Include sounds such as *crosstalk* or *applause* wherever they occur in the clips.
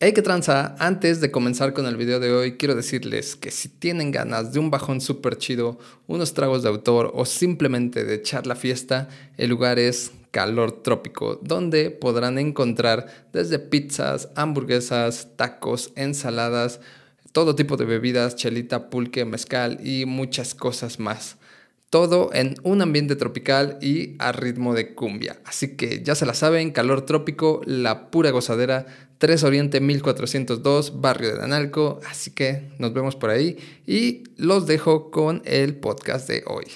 Hey, que tranza, antes de comenzar con el video de hoy, quiero decirles que si tienen ganas de un bajón súper chido, unos tragos de autor o simplemente de echar la fiesta, el lugar es Calor Trópico, donde podrán encontrar desde pizzas, hamburguesas, tacos, ensaladas, todo tipo de bebidas, chelita, pulque, mezcal y muchas cosas más. Todo en un ambiente tropical y a ritmo de cumbia. Así que ya se la saben, calor trópico, la pura gozadera, 3 Oriente 1402, barrio de Analco. Así que nos vemos por ahí y los dejo con el podcast de hoy.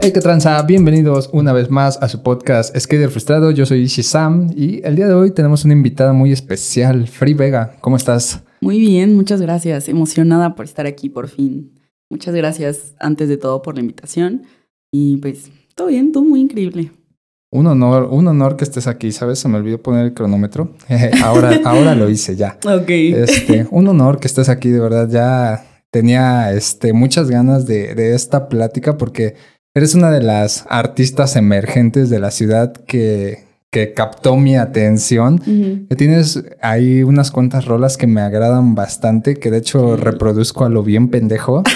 Hey, qué tranza, bienvenidos una vez más a su podcast Skater Frustrado. Yo soy Ishi Sam y el día de hoy tenemos una invitada muy especial, Free Vega. ¿Cómo estás? Muy bien, muchas gracias. Emocionada por estar aquí por fin. Muchas gracias antes de todo por la invitación y pues todo bien, todo muy increíble. Un honor, un honor que estés aquí, ¿sabes? Se me olvidó poner el cronómetro. *laughs* ahora, ahora lo hice ya. *laughs* Ok. Este, un honor que estés aquí, de verdad. Ya tenía este, muchas ganas de, de esta plática porque Eres una de las artistas emergentes de la ciudad que, que captó mi atención. Tienes ahí unas cuantas rolas que me agradan bastante, que de hecho reproduzco a lo bien pendejo. *laughs*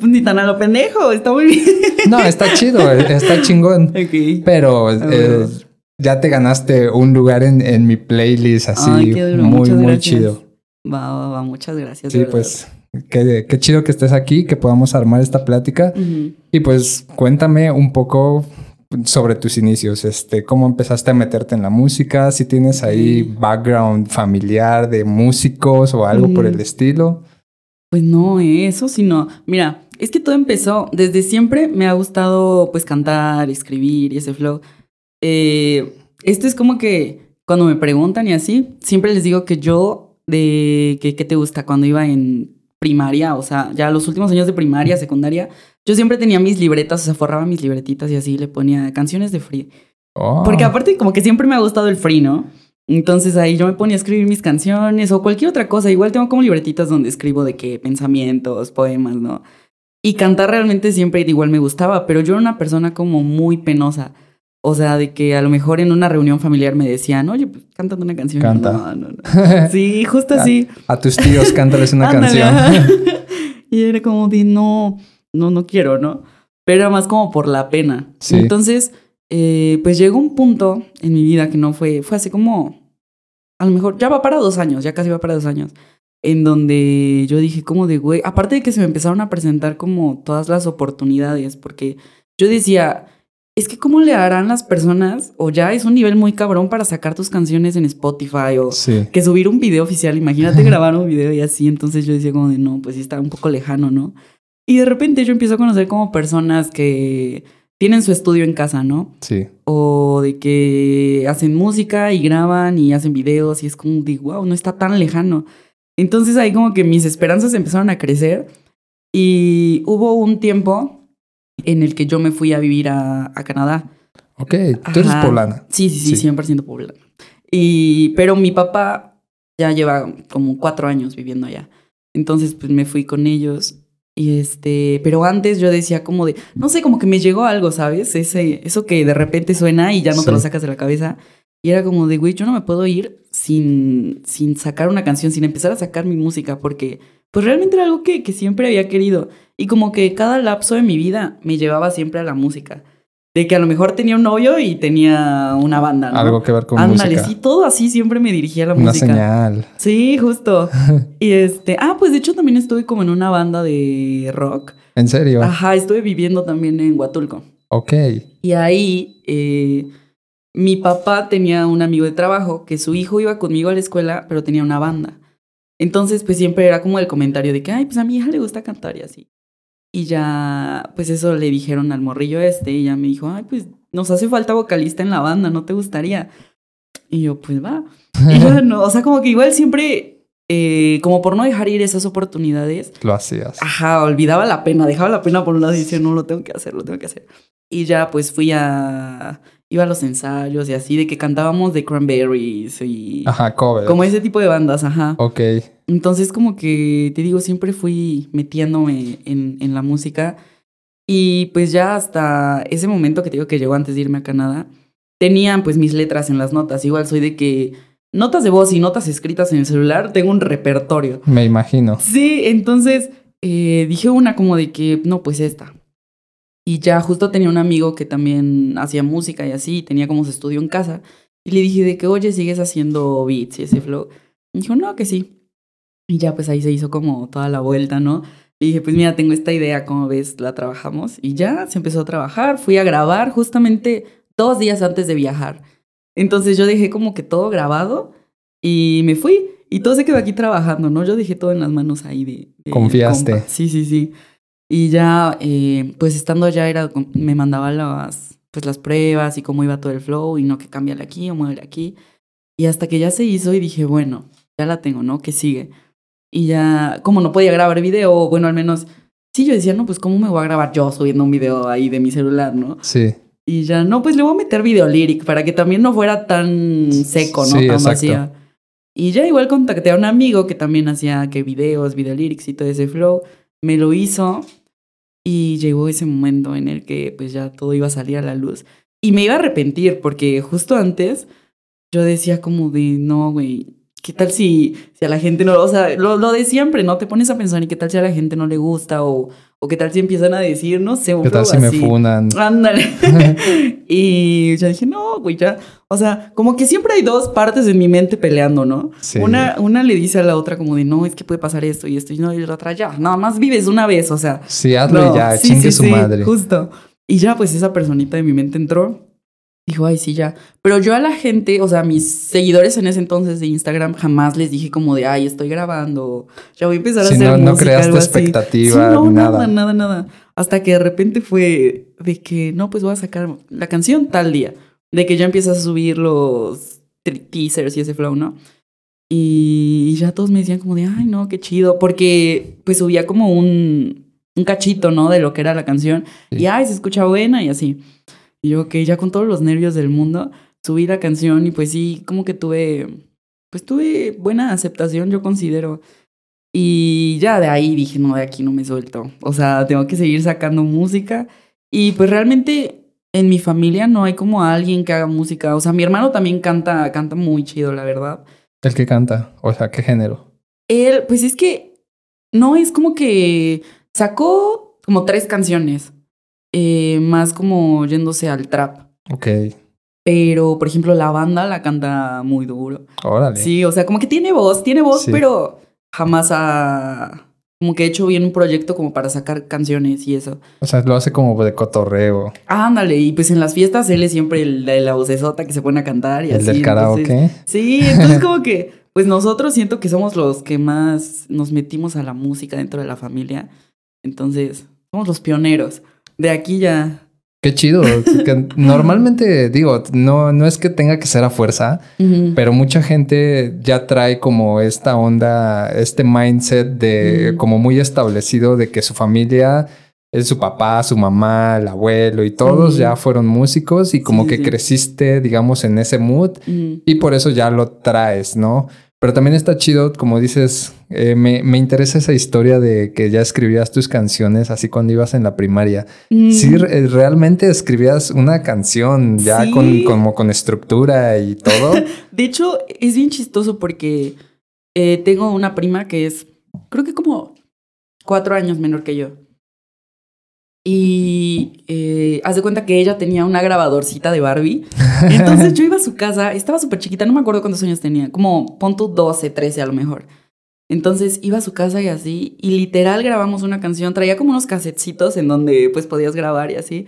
Pues ni tan a lo pendejo, está muy bien. no, está chido, está chingón. *laughs* Pero eh, ya te ganaste un lugar en, en mi playlist así muy, muy chido. Va, va, va, muchas gracias. Sí, pues Qué, chido que estés aquí, que podamos armar esta plática. Y pues cuéntame un poco sobre tus inicios, este, cómo empezaste a meterte en la música, si tienes ahí background familiar de músicos o algo por el estilo. Pues no, eso sino, mira, es que todo empezó, desde siempre me ha gustado pues cantar, escribir y ese flow. Eh, esto es como que cuando me preguntan y así, siempre les digo que yo de que qué te gusta cuando iba en primaria, o sea, ya los últimos años de primaria, secundaria, yo siempre tenía mis libretas, o sea, forraba mis libretitas y así le ponía canciones de free. Oh. Porque aparte como que siempre me ha gustado el free, ¿no? Entonces ahí yo me ponía a escribir mis canciones o cualquier otra cosa. Igual tengo como libretitas donde escribo de qué pensamientos, poemas, ¿no? Y cantar realmente siempre igual me gustaba, pero yo era una persona como muy penosa. O sea, de que a lo mejor en una reunión familiar me decían, oye, pues cántame una canción. Canta. No, no, no. *laughs* Sí, justo así. A, tus tíos, cántales una canción. *laughs* y era como de, no, no, no quiero, ¿no? Pero era más como por la pena. Sí. Entonces, eh, pues llegó un punto en mi vida que no fue, fue hace como, a lo mejor, ya va para dos años, ya casi va para dos años, en donde yo dije como de, güey, aparte de que se me empezaron a presentar como todas las oportunidades, porque yo decía, es que cómo le harán las personas, o ya es un nivel muy cabrón para sacar tus canciones en Spotify, o que subir un video oficial, imagínate *laughs* grabar un video y así, entonces yo decía como de, no, pues sí está un poco lejano, ¿no? Y de repente yo empiezo a conocer como personas que tienen su estudio en casa, ¿no? Sí. O de que hacen música y graban y hacen videos y es como de, wow, no está tan lejano. Entonces ahí como que mis esperanzas empezaron a crecer y hubo un tiempo en el que yo me fui a vivir a, Canadá. Ok, tú eres poblana. Sí, sí, sí, 100% poblana. Y, pero mi papá ya lleva como cuatro años viviendo allá. Entonces, pues me fui con ellos. Y este, pero antes yo decía como de, no sé, como que me llegó algo, ¿sabes? Ese, eso que de repente suena y ya no te lo sacas de la cabeza. Y era como de, güey, yo no me puedo ir sin, sin sacar una canción, sin empezar a sacar mi música, porque pues realmente era algo que, que siempre había querido. Y como que cada lapso de mi vida me llevaba siempre a la música. De que a lo mejor tenía un novio y tenía una banda, ¿no? Algo que ver con Ándale, música. sí, todo así siempre me dirigía a la una música. Una señal. Sí, justo. *laughs* y este, ah, pues de hecho también estuve como en una banda de rock. ¿En serio? Ajá, estuve viviendo también en Huatulco. Ok. Y ahí eh, mi papá tenía un amigo de trabajo que su hijo iba conmigo a la escuela, pero tenía una banda. Entonces, pues siempre era como el comentario de que, ay, pues a mi hija le gusta cantar y así. Y ya, pues eso le dijeron al morrillo este y ya me dijo, ay, pues nos hace falta vocalista en la banda, ¿no te gustaría? Y yo, pues va. Y yo, *laughs* no, o sea, como que igual siempre, eh, como por no dejar ir esas oportunidades. Lo hacías. Ajá, olvidaba la pena, dejaba la pena por un lado y decía, no, lo tengo que hacer, lo tengo que hacer. Y ya, pues fui a, iba a los ensayos y así, de que cantábamos de Cranberries y... Ajá, cover. Como ese tipo de bandas, ajá. Ok. Entonces como que, te digo, siempre fui metiéndome en, en la música Y pues ya hasta ese momento que te digo que llegó antes de irme a Canadá, tenían pues mis letras en las notas. Igual soy de que notas de voz y notas escritas en el celular, tengo un repertorio. Me imagino. Sí, entonces eh, dije una como de que, no, pues esta. Y ya justo tenía un amigo que también hacía música y así, tenía como su estudio en casa. Y le dije de que, oye, ¿sigues haciendo beats y ese flow? Y dijo, no, que sí. Y ya pues ahí se hizo como toda la vuelta, ¿no? Y dije, pues mira, tengo esta idea, ¿cómo ves? La trabajamos. Y ya se empezó a trabajar, fui a grabar justamente dos días antes de viajar. Entonces yo dejé como que todo grabado y me fui. Y todo se quedó aquí trabajando, ¿no? Yo dejé todo en las manos ahí de... Confiaste. Sí, sí, sí. Y ya, eh, pues estando allá, era, me mandaba las, pues las pruebas y cómo iba todo el flow y no que cámbiale aquí o muévele aquí. Y hasta que ya se hizo y dije, bueno, ya la tengo, ¿no? Que sigue. Y ya, como no podía grabar video, bueno, al menos, sí, yo decía, no, pues cómo me voy a grabar yo subiendo un video ahí de mi celular, ¿no? Sí. Y ya, no, pues le voy a meter video lyric para que también no fuera tan seco, ¿no? Sí, tan vacía. Y ya igual contacté a un amigo que también hacía que videos, video lyrics y todo ese flow. Me lo hizo y llegó ese momento en el que pues ya todo iba a salir a la luz. Y me iba a arrepentir porque justo antes yo decía como de, no, güey, ¿qué tal si, si a la gente no, o sea, lo, lo de siempre, ¿no? Te pones a pensar, ¿y qué tal si a la gente no le gusta? O, o qué tal si empiezan a decir, no sé, un ¿Qué tal si me así. funan? Ándale. *laughs* *laughs* y yo dije, no, güey, ya. O sea, como que siempre hay dos partes en mi mente peleando, ¿no? Sí. Una, una le dice a la otra como de, no, es que puede pasar esto y esto, y no, y la otra, ya, nada más vives una vez, o sea. Sí, hazlo no, ya, sí, chingue sí, su sí, madre. Justo. Y ya, pues esa personita de mi mente entró. Dijo, ay, sí, ya. Pero yo a la gente, o sea, a mis seguidores en ese entonces de Instagram, jamás les dije como de, ay, estoy grabando. Ya voy a empezar a hacer no- no música, creaste algo así. expectativa, Sí, no, nada, nada. nada, nada. Hasta que de repente fue de que, no, pues voy a sacar la canción tal día. De que ya empiezas a subir los te- teasers y ese flow, ¿no? Y ya todos me decían como de, ay, no, qué chido. Porque pues subía como un, un cachito, ¿no? De lo que era la canción. Sí. Y, ay, se escucha buena y así. Y yo, que ya con todos los nervios del mundo, subí la canción y pues sí, como que tuve, pues tuve buena aceptación, yo considero. Y ya de ahí dije, no, de aquí no me suelto. O sea, tengo que seguir sacando música. Y pues realmente en mi familia no hay como alguien que haga música. O sea, mi hermano también canta, canta muy chido, la verdad. El que canta, o sea, ¿qué género? Él, pues es que no es como que sacó como tres canciones, eh, más como yéndose al trap. Ok, Pero, por ejemplo, la banda la canta muy duro. órale. Sí, o sea, como que tiene voz, tiene voz, Sí. pero jamás ha como que hecho bien un proyecto como para sacar canciones y eso. O sea, lo hace como de cotorreo. Ándale, y pues en las fiestas él es siempre el de la vocesota que se pone a cantar y El así. del entonces- karaoke. Sí, entonces como que, pues nosotros siento que somos los que más nos metimos a la música dentro de la familia. Entonces, somos los pioneros. De aquí ya. Qué chido. que *laughs* normalmente, digo, no, no es que tenga que ser a fuerza, pero mucha gente ya trae como esta onda, este mindset de como muy establecido de que su familia es su papá, su mamá, el abuelo y todos ya fueron músicos y como Sí, que sí. creciste, digamos, en ese mood y por eso ya lo traes, ¿no? Pero también está chido, como dices, eh, me, me interesa esa historia de que ya escribías tus canciones así cuando ibas en la primaria. Mm. Sí, re- realmente escribías una canción ya Sí. con, como con estructura y todo. *laughs* De hecho, es bien chistoso porque eh, tengo una prima que es, creo que como cuatro años menor que yo. Y eh, haz de cuenta que ella tenía una grabadorcita de Barbie. *laughs* Entonces yo iba a su casa, estaba súper chiquita, no me acuerdo cuántos años tenía, como pon tú 12, 13 a lo mejor. Entonces iba a su casa y así, y literal grabamos una canción, traía como unos casetcitos en donde pues podías grabar y así.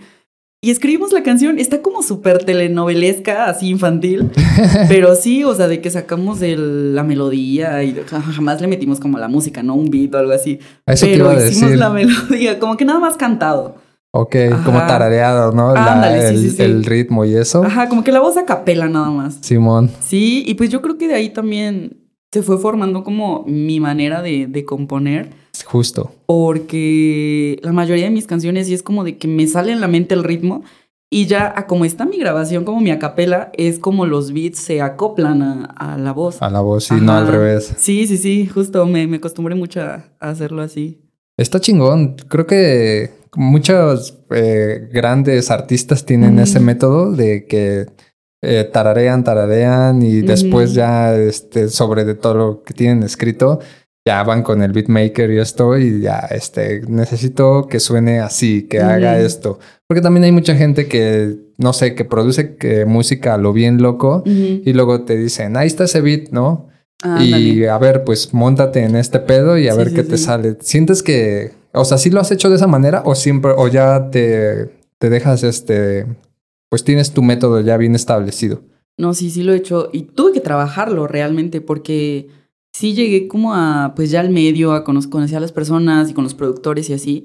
Y escribimos la canción, está como súper telenovelesca, así infantil. *laughs* Pero sí, o sea, de que sacamos el- la melodía y ja- jamás le metimos como la música, ¿no? Un beat o algo así. Eso te Pero iba a hicimos decir. la melodía, como que nada más cantado. Ok, como tarareado, ¿no? La- Ándale, sí, el, sí, sí. el ritmo y eso. Ajá, como que la voz a capela nada más. Simón, Sí, y pues yo creo que de ahí también se fue formando como mi manera de, de componer, justo. porque la mayoría de mis canciones sí es como de que me sale en la mente el ritmo y ya a como está mi grabación, como mi acapela, es como los beats se acoplan a, a la voz. A la voz y no al revés. Sí, sí, sí, justo me, me acostumbré mucho a, a hacerlo así. Está chingón. Creo que muchos eh, grandes artistas tienen ese método de que eh, tararean, tararean y después ya este, sobre de todo lo que tienen escrito, ya van con el beatmaker y esto y ya este, necesito que suene así, que haga esto. Porque también hay mucha gente que, no sé, que produce que música a lo bien loco y luego te dicen, ahí está ese beat, ¿no? y a ver, pues montate en este pedo y a ver qué te sale. ¿Sientes que, o sea, sí lo has hecho de esa manera o siempre, o ya te, te dejas este, pues tienes tu método ya bien establecido? No, sí, sí lo he hecho y tuve que trabajarlo realmente porque sí llegué como a, pues ya al medio, a conocer a las personas y con los productores y así.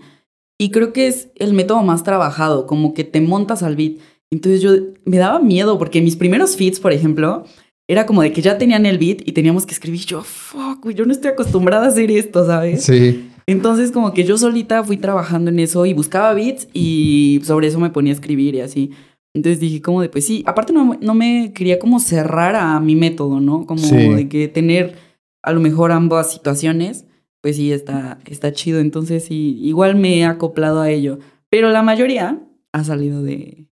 Y creo que es el método más trabajado, como que te montas al beat. Entonces yo me daba miedo porque mis primeros feeds, por ejemplo, era como de que ya tenían el beat y teníamos que escribir. Yo, fuck, yo no estoy acostumbrada a hacer esto, ¿sabes? Sí. Entonces como que yo solita fui trabajando en eso y buscaba beats y sobre eso me ponía a escribir y así. Entonces dije como de, pues sí, aparte no, no me quería como cerrar a mi método, ¿no? Como de que tener a lo mejor ambas situaciones, pues sí, está, está chido. Entonces sí, igual me he acoplado a ello. Pero la mayoría ha salido de,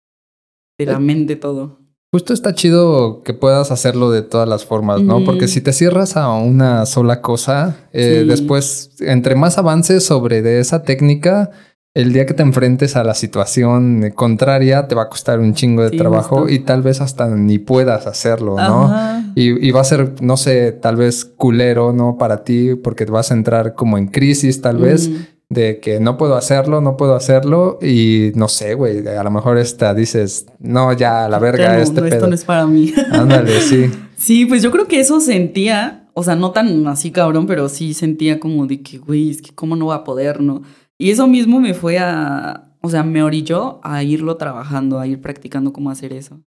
de la eh, mente todo. Justo está chido que puedas hacerlo de todas las formas, ¿no? Porque si te cierras a una sola cosa, eh, después, entre más avances sobre de esa técnica, el día que te enfrentes a la situación contraria te va a costar un chingo de trabajo y tal vez hasta ni puedas hacerlo, ¿no? Y, va a ser, no sé, tal vez culero, ¿no? Para ti, porque te vas a entrar como en crisis, tal vez, de que no puedo hacerlo, no puedo hacerlo y no sé, güey, a lo mejor esta dices, no, ya, a la verga, este no, Esto no es para mí. *laughs* Ándale, sí. *laughs* sí, pues yo creo que eso sentía, o sea, no tan así cabrón, pero sí sentía como de que, güey, es que cómo no va a poder, ¿no? Y eso mismo me fue a, o sea, me orilló a irlo trabajando, a ir practicando cómo hacer eso.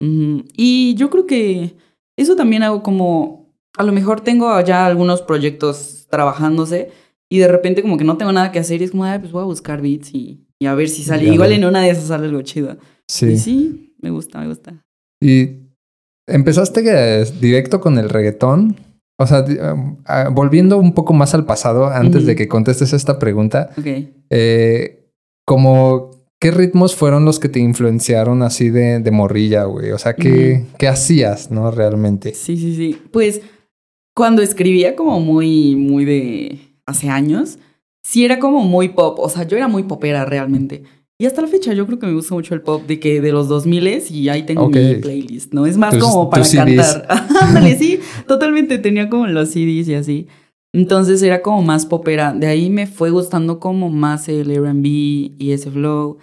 Y yo creo que eso también hago como, a lo mejor tengo ya algunos proyectos trabajándose y de repente como que no tengo nada que hacer y es como, ay, pues voy a buscar beats y, a ver si sale. Igual en una de esas sale algo chido. Sí. sí, me gusta, me gusta. ¿Y empezaste directo con el reggaetón? O sea, um, ah, volviendo un poco más al pasado, antes de que contestes esta pregunta, eh, como, ¿qué ritmos fueron los que te influenciaron así de, de morrilla, güey? O sea, ¿qué, ¿qué hacías, no? Realmente. Sí, sí, sí. Pues cuando escribía como muy, muy de hace años, sí era como muy pop. O sea, yo era muy popera realmente. Y hasta la fecha yo creo que me gusta mucho el pop de que de los 2000 y ahí tengo mi playlist, ¿no? Es más como para cantar. *laughs* sí, totalmente tenía como los CDs y así. Entonces era como más popera. De ahí me fue gustando como más el R&B y ese flow.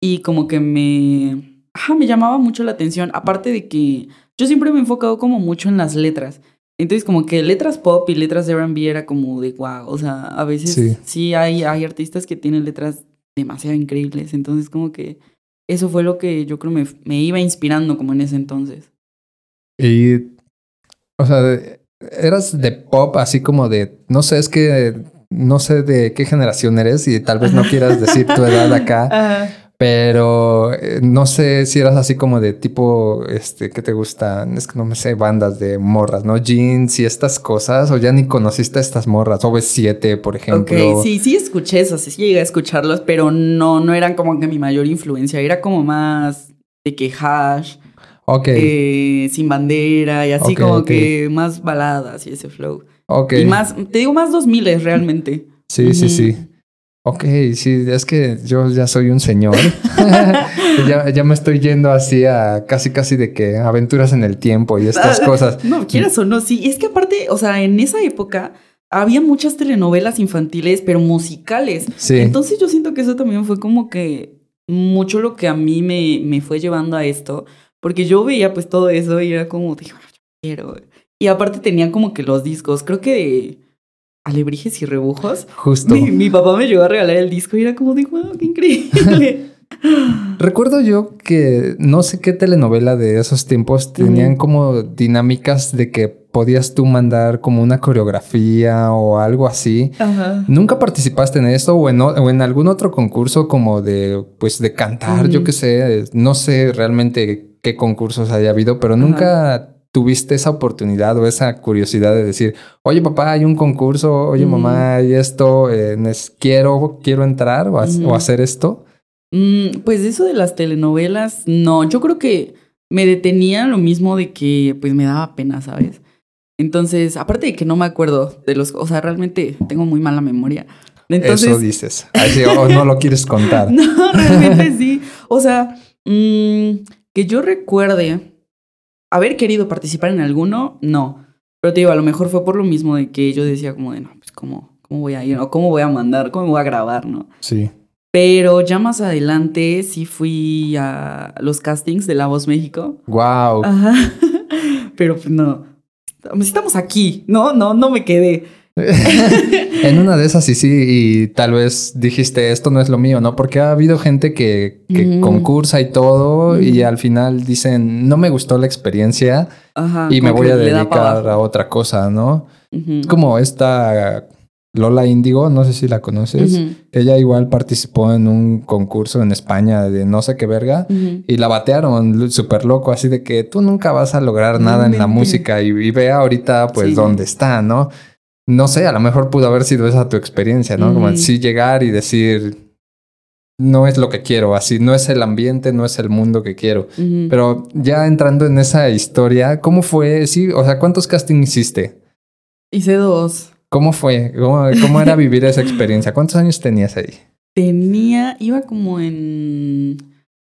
Y como que me... Ajá, me llamaba mucho la atención. Aparte de que yo siempre me he enfocado como mucho en las letras. Entonces como que letras pop y letras de R&B era como de wow. O sea, a veces sí, sí hay, hay artistas que tienen letras demasiado increíbles. Entonces, como que eso fue lo que yo creo me, me iba inspirando como en ese entonces. Y, o sea, eras de pop así como de, no sé, es que no sé de qué generación eres y tal vez no quieras decir tu edad acá. *laughs* Pero eh, no sé si eras así como de tipo, este, ¿qué te gustan? Es que no me sé, bandas de morras, ¿no? Jeans y estas cosas, o ya ni conociste a estas morras, OV7, por ejemplo. Ok, sí, sí escuché eso, sí llegué a escucharlos, pero no, no eran como que mi mayor influencia, era como más de que hash, Ok. Eh, sin bandera y así como que más baladas y ese flow. Ok. Y más, te digo más 2000 realmente. Sí, sí, sí. Ok, sí, es que yo ya soy un señor. *laughs* ya, ya, me estoy yendo así a casi, casi de que aventuras en el tiempo y estas *laughs* cosas. No, quieras o no, sí. Es que aparte, o sea, en esa época había muchas telenovelas infantiles, pero musicales. Sí. Entonces yo siento que eso también fue como que mucho lo que a mí me, me fue llevando a esto. Porque yo veía pues todo eso y era como, digo, yo quiero. Y aparte tenía como que los discos, creo que alebrijes y rebujos. Justo. Mi, papá me llegó a regalar el disco y era como de, wow, qué increíble. *laughs* Recuerdo yo que no sé qué telenovela de esos tiempos tenían como dinámicas de que podías tú mandar como una coreografía o algo así. ¿Nunca participaste en esto o en, o en, algún otro concurso como de, pues, de cantar? Yo qué sé, no sé realmente qué concursos haya habido, pero nunca tuviste esa oportunidad o esa curiosidad de decir, oye papá, hay un concurso, oye mamá, hay esto, eh, quiero, quiero entrar o, hacer esto? Mm, pues eso de las telenovelas, no, yo creo que me detenía lo mismo de que pues me daba pena, ¿sabes? Entonces, aparte de que no me acuerdo de los, o sea, realmente tengo muy mala memoria. Entonces, Eso dices. o no lo quieres *laughs* contar. no, realmente *laughs* sí. O sea, mm, que yo recuerde haber querido participar en alguno, no. Pero te digo, a lo mejor fue por lo mismo de que yo decía como de, no, pues cómo, cómo voy a ir, o cómo voy a mandar, cómo voy a grabar, ¿no? Sí. Pero ya más adelante sí fui a los castings de La Voz México. Wow. Ajá. *laughs* Pero pues no. Estamos aquí, ¿no? No, no me quedé. *laughs* en una de esas sí, sí, y tal vez dijiste, esto no es lo mío, ¿no? Porque ha habido gente que, concursa y todo y al final dicen, no me gustó la experiencia y me voy a dedicar a otra cosa, ¿no? Como esta Lola Índigo, no sé si la conoces. Ella igual participó en un concurso en España de no sé qué verga y la batearon súper loco, así de que tú nunca vas a lograr nada en la música y, y ve ahorita pues dónde está, ¿no? No sé, a lo mejor pudo haber sido esa tu experiencia, ¿no? Como así llegar y decir, no es lo que quiero, así, no es el ambiente, no es el mundo que quiero. Pero ya entrando en esa historia, ¿cómo fue? Sí, o sea, ¿cuántos castings hiciste? Hice dos. ¿Cómo fue? ¿Cómo, era vivir esa experiencia? ¿Cuántos años tenías ahí? Tenía, iba como en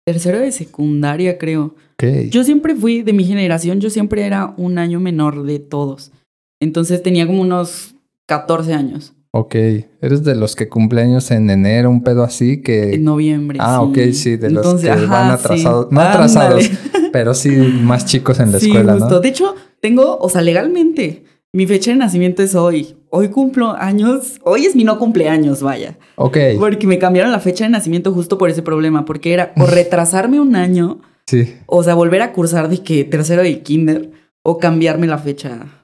tercero de secundaria, creo. Yo siempre fui, de mi generación, yo siempre era un año menor de todos. Entonces tenía como unos 14 años. Ok, eres de los que cumpleaños en enero, un pedo así que... En noviembre. Ah, ok, sí, de los que van atrasados. No atrasados, *laughs* pero sí más chicos en la escuela, justo. De hecho, tengo, o sea, legalmente, mi fecha de nacimiento es hoy. Hoy cumplo años, hoy es mi no cumpleaños, vaya. Ok. Porque me cambiaron la fecha de nacimiento justo por ese problema, porque era o *laughs* retrasarme un año, sí. o sea, volver a cursar de que tercero de kinder, o cambiarme la fecha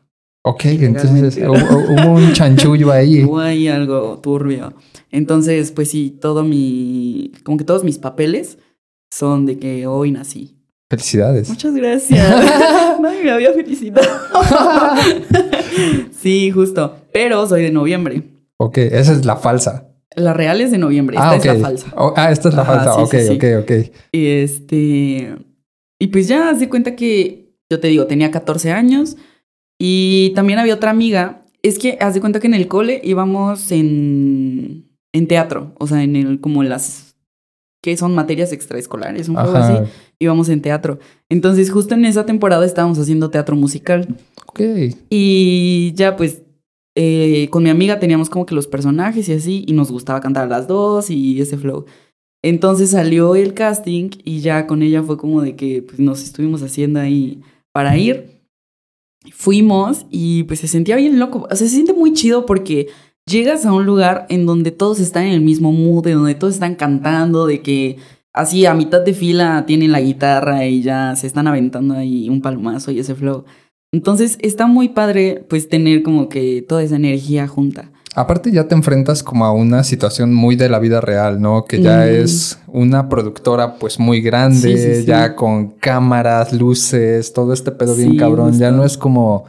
Ok, entonces hubo, un *laughs* chanchullo ahí. Hubo ahí algo turbio. Entonces, pues sí, todo mi. Como que todos mis papeles son de que hoy nací. Felicidades. Muchas gracias. *laughs* Nadie me había felicitado. *laughs* sí, justo. Pero soy de noviembre. Ok, esa es la falsa. La real es de noviembre. Esta es la falsa. Oh, ah, esta es la falsa. ok, ok, ok. Y este. Y pues ya hace cuenta que. Yo te digo, tenía 14 años. Y también había otra amiga. Es que haz de cuenta que en el cole íbamos en, en teatro, o sea, en el, como las que son materias extraescolares, un poco así, íbamos en teatro. Entonces, justo en esa temporada estábamos haciendo teatro musical. Ok. Y ya, pues, eh, con mi amiga teníamos como que los personajes y así, y nos gustaba cantar a las dos y ese flow. Entonces salió el casting y ya con ella fue como de que pues, nos estuvimos haciendo ahí para ir. Fuimos y pues se sentía bien loco. O sea, se siente muy chido porque llegas a un lugar en donde todos están en el mismo mood, de donde todos están cantando, de que así a mitad de fila tienen la guitarra y ya se están aventando ahí un palomazo y ese flow. Entonces está muy padre pues tener como que toda esa energía junta. Aparte ya te enfrentas como a una situación muy de la vida real, ¿no? Que ya es una productora pues muy grande, ya con cámaras, luces, todo este pedo bien cabrón. Ya no es como,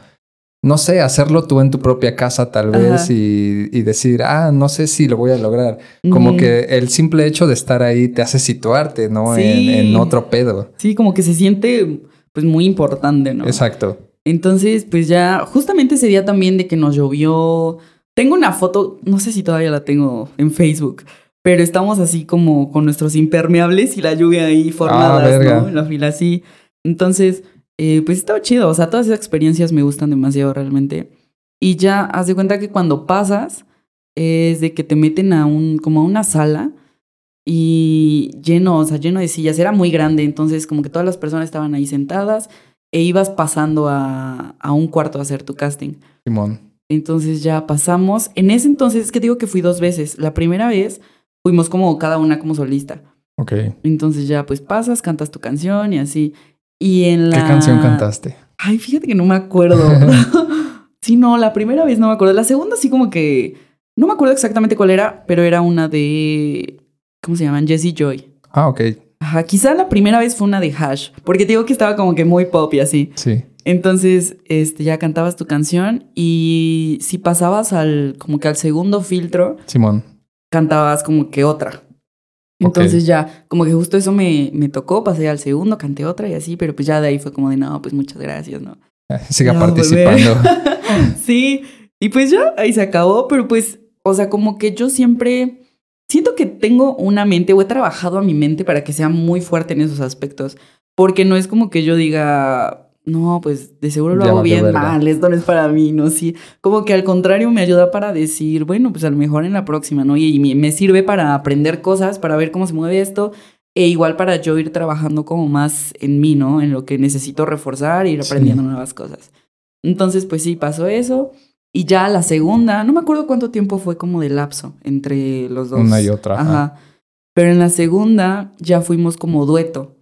no sé, hacerlo tú en tu propia casa tal vez y, decir, ah, no sé si lo voy a lograr. Como que el simple hecho de estar ahí te hace situarte, ¿no? En, en otro pedo. Sí, como que se siente pues muy importante, ¿no? Exacto. Entonces, pues ya, justamente ese día también de que nos llovió tengo una foto, no sé si todavía la tengo en Facebook, pero estamos así como con nuestros impermeables y la lluvia ahí formadas, ah, ¿no? En la fila así. Entonces, eh, pues estaba chido. O sea, todas esas experiencias me gustan demasiado realmente. Y ya haz de cuenta que cuando pasas, es de que te meten a un, como a una sala y lleno, o sea, lleno de sillas. Era muy grande, entonces como que todas las personas estaban ahí sentadas e ibas pasando a, a un cuarto a hacer tu casting. Simón. Entonces ya pasamos. En ese entonces, es que digo que fui dos veces. La primera vez fuimos como cada una como solista. Ok. Entonces ya pues pasas, cantas tu canción y así. Y en la... ¿Qué canción cantaste? Ay, fíjate que no me acuerdo. *laughs* sí, no, la primera vez no me acuerdo. La segunda sí como que... No me acuerdo exactamente cuál era, pero era una de... ¿Cómo se llaman? Jessie Joy. Ah, ok. Ajá, quizá la primera vez fue una de Hash, porque te digo que estaba como que muy pop y así. Sí. Entonces, este, ya cantabas tu canción y si pasabas al, como que al segundo filtro, Simón. cantabas como que otra. Entonces ya, como que justo eso me, me tocó, pasé al segundo, canté otra y así, pero pues ya de ahí fue como de, no, pues muchas gracias, ¿no? Siga Ya, participando. *laughs* sí, y pues ya, ahí se acabó, pero pues, o sea, como que yo siempre siento que tengo una mente o he trabajado a mi mente para que sea muy fuerte en esos aspectos, porque no es como que yo diga, no, pues de seguro lo Ya hago bien mal, esto no es para mí, ¿no? Sí, como que al contrario me ayuda para decir, bueno, pues a lo mejor en la próxima, ¿no? Y, y me- sirve para aprender cosas, para ver cómo se mueve esto. E igual para yo ir trabajando como más en mí, ¿no? En lo que necesito reforzar, ir Sí. aprendiendo nuevas cosas. Entonces, pues sí, pasó eso. Y ya la segunda, no me acuerdo cuánto tiempo fue como de lapso entre los dos. Una y otra, ajá. Ajá. Pero en la segunda ya fuimos como dueto.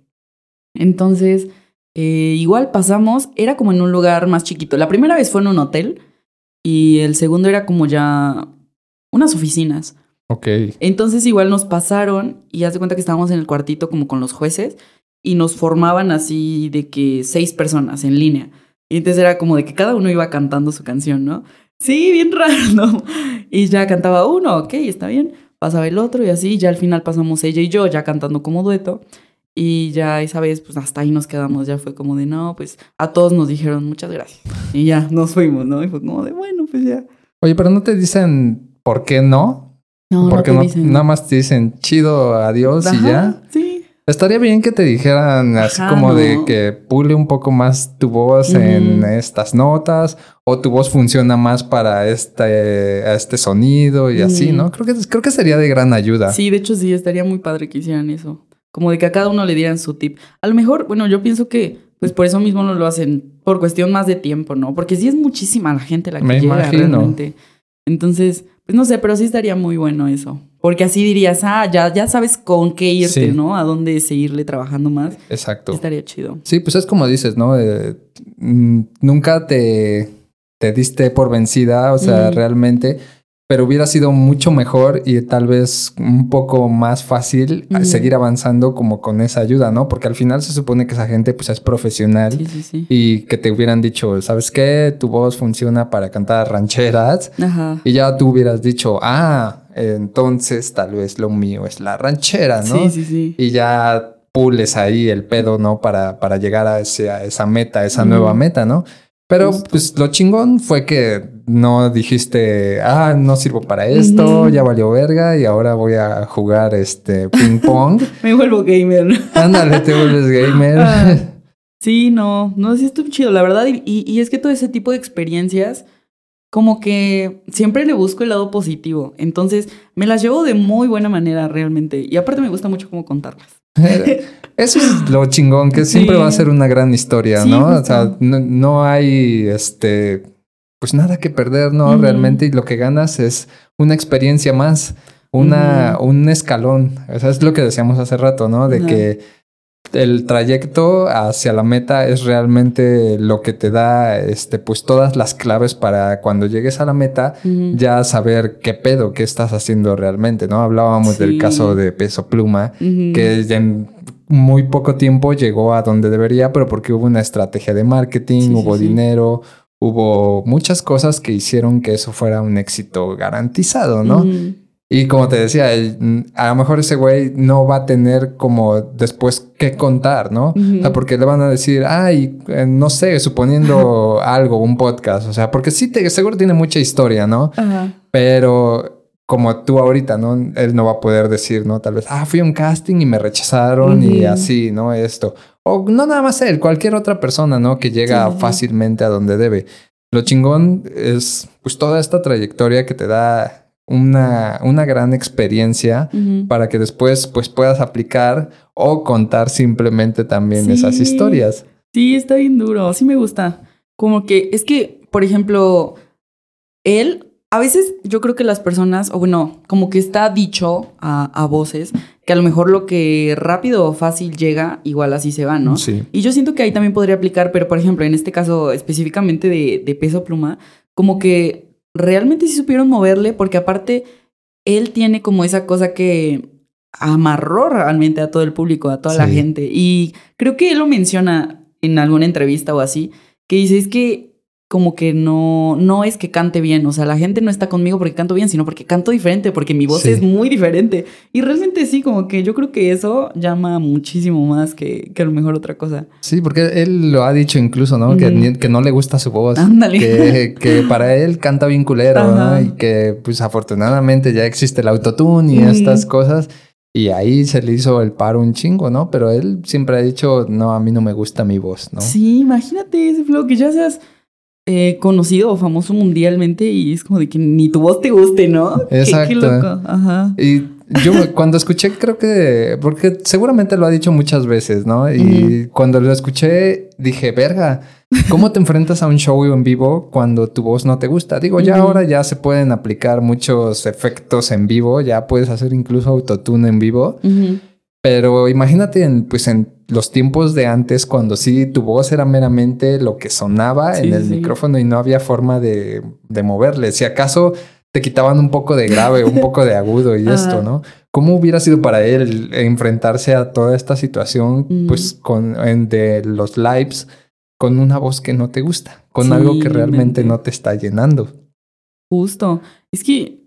Entonces, eh, igual pasamos, era como en un lugar más chiquito. La primera vez fue en un hotel y el segundo era como ya unas oficinas. Ok. Entonces igual nos pasaron y haz de cuenta que estábamos en el cuartito como con los jueces y nos formaban así de que seis personas en línea. Y entonces era como de que cada uno iba cantando su canción, ¿no? Sí, bien *laughs* raro. Y ya cantaba uno, ok, está bien. Pasaba el otro y así, ya al final pasamos ella y yo ya cantando como dueto. Y ya esa vez, pues hasta ahí nos quedamos. Ya fue como de, no, pues a todos nos dijeron muchas gracias. Y ya nos fuimos, ¿no? Y fue como de, bueno, pues ya. Oye, pero no te dicen por qué no. No, Porque te no, nada más te dicen chido, adiós y ya. Sí. Estaría bien que te dijeran así Ajá, como de ¿no? que pule un poco más tu voz en estas notas o tu voz funciona más para este, este sonido y así. ¿no? Creo que, creo que sería de gran ayuda. Sí, de hecho sí, estaría muy padre que hicieran eso. Como de que a cada uno le dieran su tip. A lo mejor, bueno, yo pienso que pues por eso mismo no lo hacen, por cuestión más de tiempo, ¿no? Porque sí es muchísima la gente la que Me llega imagino. realmente. Entonces, pues no sé, pero sí estaría muy bueno eso. Porque así dirías, ah, ya, ya sabes con qué irte, Sí. ¿no? A dónde seguirle trabajando más. Exacto. Estaría chido. Sí, pues es como dices, ¿no? Eh, nunca te, te diste por vencida, o sea, realmente, pero hubiera sido mucho mejor y tal vez un poco más fácil seguir avanzando como con esa ayuda, ¿no? Porque al final se supone que esa gente pues es profesional Sí, sí, sí. y que te hubieran dicho, ¿sabes qué? Tu voz funciona para cantar rancheras Ajá. y ya tú hubieras dicho, ah, entonces tal vez lo mío es la ranchera, ¿no? Sí, sí, sí. y ya pules ahí el pedo, ¿no? Para, para llegar a, ese, a esa meta, a esa nueva meta, ¿no? Pero Justo. pues lo chingón fue que no dijiste, ah, no sirvo para esto, ya valió verga y ahora voy a jugar este ping pong. *laughs* Me vuelvo gamer. Ándale, te vuelves gamer. Ah. *laughs* Sí, no, no, sí estuvo chido, la verdad. Y, y- y es que todo ese tipo de experiencias, como que siempre le busco el lado positivo. Entonces, me las llevo de muy buena manera realmente. Y aparte me gusta mucho cómo contarlas. *laughs* Eso es lo chingón, que siempre Sí. va a ser una gran historia, Sí, ¿no? O sea, no, no hay este pues nada que perder, ¿no? Ujú. Realmente y lo que ganas es una experiencia más, una, un escalón. O sea, es lo que decíamos hace rato, ¿no? De que el trayecto hacia la meta es realmente lo que te da este pues todas las claves para cuando llegues a la meta ya saber qué pedo, qué estás haciendo realmente, ¿no? Hablábamos del caso de Peso Pluma que en muy poco tiempo llegó a donde debería, pero porque hubo una estrategia de marketing, Sí, hubo sí. dinero, hubo muchas cosas que hicieron que eso fuera un éxito garantizado, ¿no? Y como te decía, a lo mejor ese güey no va a tener como después qué contar, ¿no? Ujú. O sea, porque le van a decir, ay, eh, no sé, suponiendo *laughs* algo, un podcast, o sea, porque sí, te, seguro tiene mucha historia, ¿no? Ajá. Pero como tú ahorita, ¿no? Él no va a poder decir, ¿no? Tal vez, ah, fui a un casting y me rechazaron y así, ¿no? Esto. O no nada más él, cualquier otra persona, ¿no? Que llega sí. fácilmente a donde debe. Lo chingón es, pues, toda esta trayectoria que te da una, una gran experiencia para que después, pues, puedas aplicar o contar simplemente también Sí. esas historias. Sí, está bien duro. Sí me gusta. Como que es que, por ejemplo, él, a veces yo creo que las personas, o bueno, como que está dicho a, a voces que a lo mejor lo que rápido o fácil llega, igual así se va, ¿no? Sí. Y yo siento que ahí también podría aplicar, pero por ejemplo, en este caso específicamente de, de peso pluma, como que realmente sí supieron moverle, porque aparte él tiene como esa cosa que amarró realmente a todo el público, a toda la gente. Y creo que él lo menciona en alguna entrevista o así, que dice, es que como que no, no es que cante bien, o sea, la gente no está conmigo porque canto bien, sino porque canto diferente, porque mi voz Sí. es muy diferente. Y realmente sí, como que yo creo que eso llama muchísimo más que, que a lo mejor otra cosa. Sí, porque él lo ha dicho incluso, ¿no? que, Ujú. ni- que no le gusta su voz. Ándale. Que, que para él canta bien culero. ¿no? Y que pues afortunadamente ya existe el autotune y Ujú. estas cosas. Y ahí se le hizo el paro un chingo, ¿no? Pero él siempre ha dicho, no, a mí no me gusta mi voz, ¿no? Sí, imagínate ese flow, que ya seas eh, conocido o famoso mundialmente y es como de que ni tu voz te guste, ¿no? Qué- Qué, Exacto. loco. Ajá. Y yo cuando escuché, creo que, porque seguramente lo ha dicho muchas veces, ¿no? Y cuando lo escuché, dije, verga, ¿cómo te enfrentas a un show en vivo cuando tu voz no te gusta? Digo, ya ahora ya se pueden aplicar muchos efectos en vivo, ya puedes hacer incluso autotune en vivo. Pero imagínate en, pues en los tiempos de antes cuando sí tu voz era meramente lo que sonaba Sí, en el sí. micrófono y no había forma de, de moverle. Si acaso te quitaban un poco de grave, un poco de agudo y *laughs* esto, ¿no? ¿Cómo hubiera sido para él enfrentarse a toda esta situación, Mm. pues con en de los lives con una voz que no te gusta, con Sí, algo que realmente mente. no te está llenando? Justo. Es que,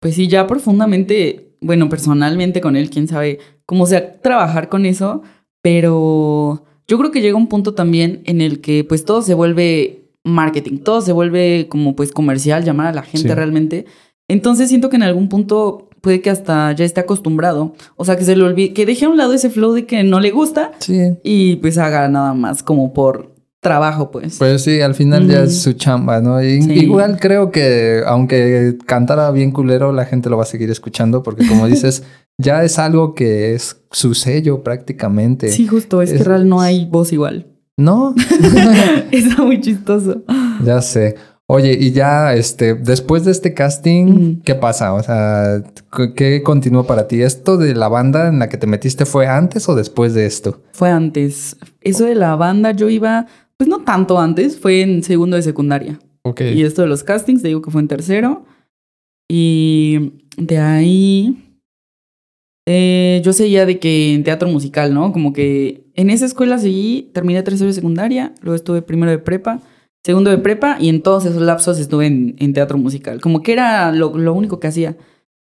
pues sí, ya profundamente, bueno, personalmente con él, quién sabe cómo sea trabajar con eso, pero yo creo que llega un punto también en el que pues todo se vuelve marketing, todo se vuelve como pues comercial, llamar a la gente Sí. realmente. Entonces siento que en algún punto puede que hasta ya esté acostumbrado, o sea, que se le olvide, que deje a un lado ese flow de que no le gusta Sí. y pues haga nada más como por trabajo, pues. Pues sí, al final ya es su chamba, ¿no? Y- Sí. Igual creo que aunque cantara bien culero, la gente lo va a seguir escuchando porque como *laughs* dices, ya es algo que es su sello prácticamente. sí, justo, es, es- que real no hay voz igual. ¿No? *laughs* Está muy chistoso. ya sé. Oye, y ya, este, después de este casting. ¿qué pasa? O sea, ¿qué- ¿qué continuó para ti? ¿Esto de la banda en la que te metiste fue antes o después de esto? Fue antes. Eso de la banda, yo iba, pues no tanto antes, fue en segundo de secundaria. Ok. Y esto de los castings, te digo que fue en tercero. Y de ahí, eh, yo seguía de que en teatro musical, ¿no? Como que en esa escuela seguí, terminé tercero de secundaria, luego estuve primero de prepa, segundo de prepa y en todos esos lapsos estuve en, en teatro musical. Como que era lo, lo único que hacía.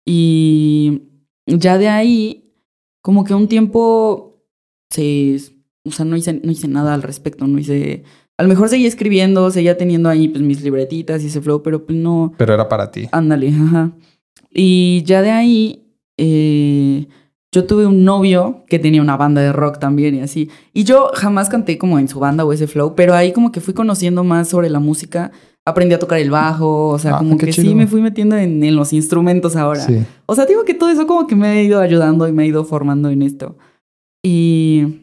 Y ya de ahí, como que un tiempo se... O sea, no hice, no hice nada al respecto, no hice... A lo mejor seguía escribiendo, seguía teniendo ahí pues mis libretitas y ese flow, pero pues no... Pero era para ti. Ándale, ajá. Y ya de ahí, eh, yo tuve un novio que tenía una banda de rock también y así. Y yo jamás canté como en su banda o ese flow, pero ahí como que fui conociendo más sobre la música. Aprendí a tocar el bajo, o sea, Ah, como que chido. sí me fui metiendo en, en los instrumentos ahora. Sí. O sea, digo que todo eso como que me ha ido ayudando y me ha ido formando en esto. Y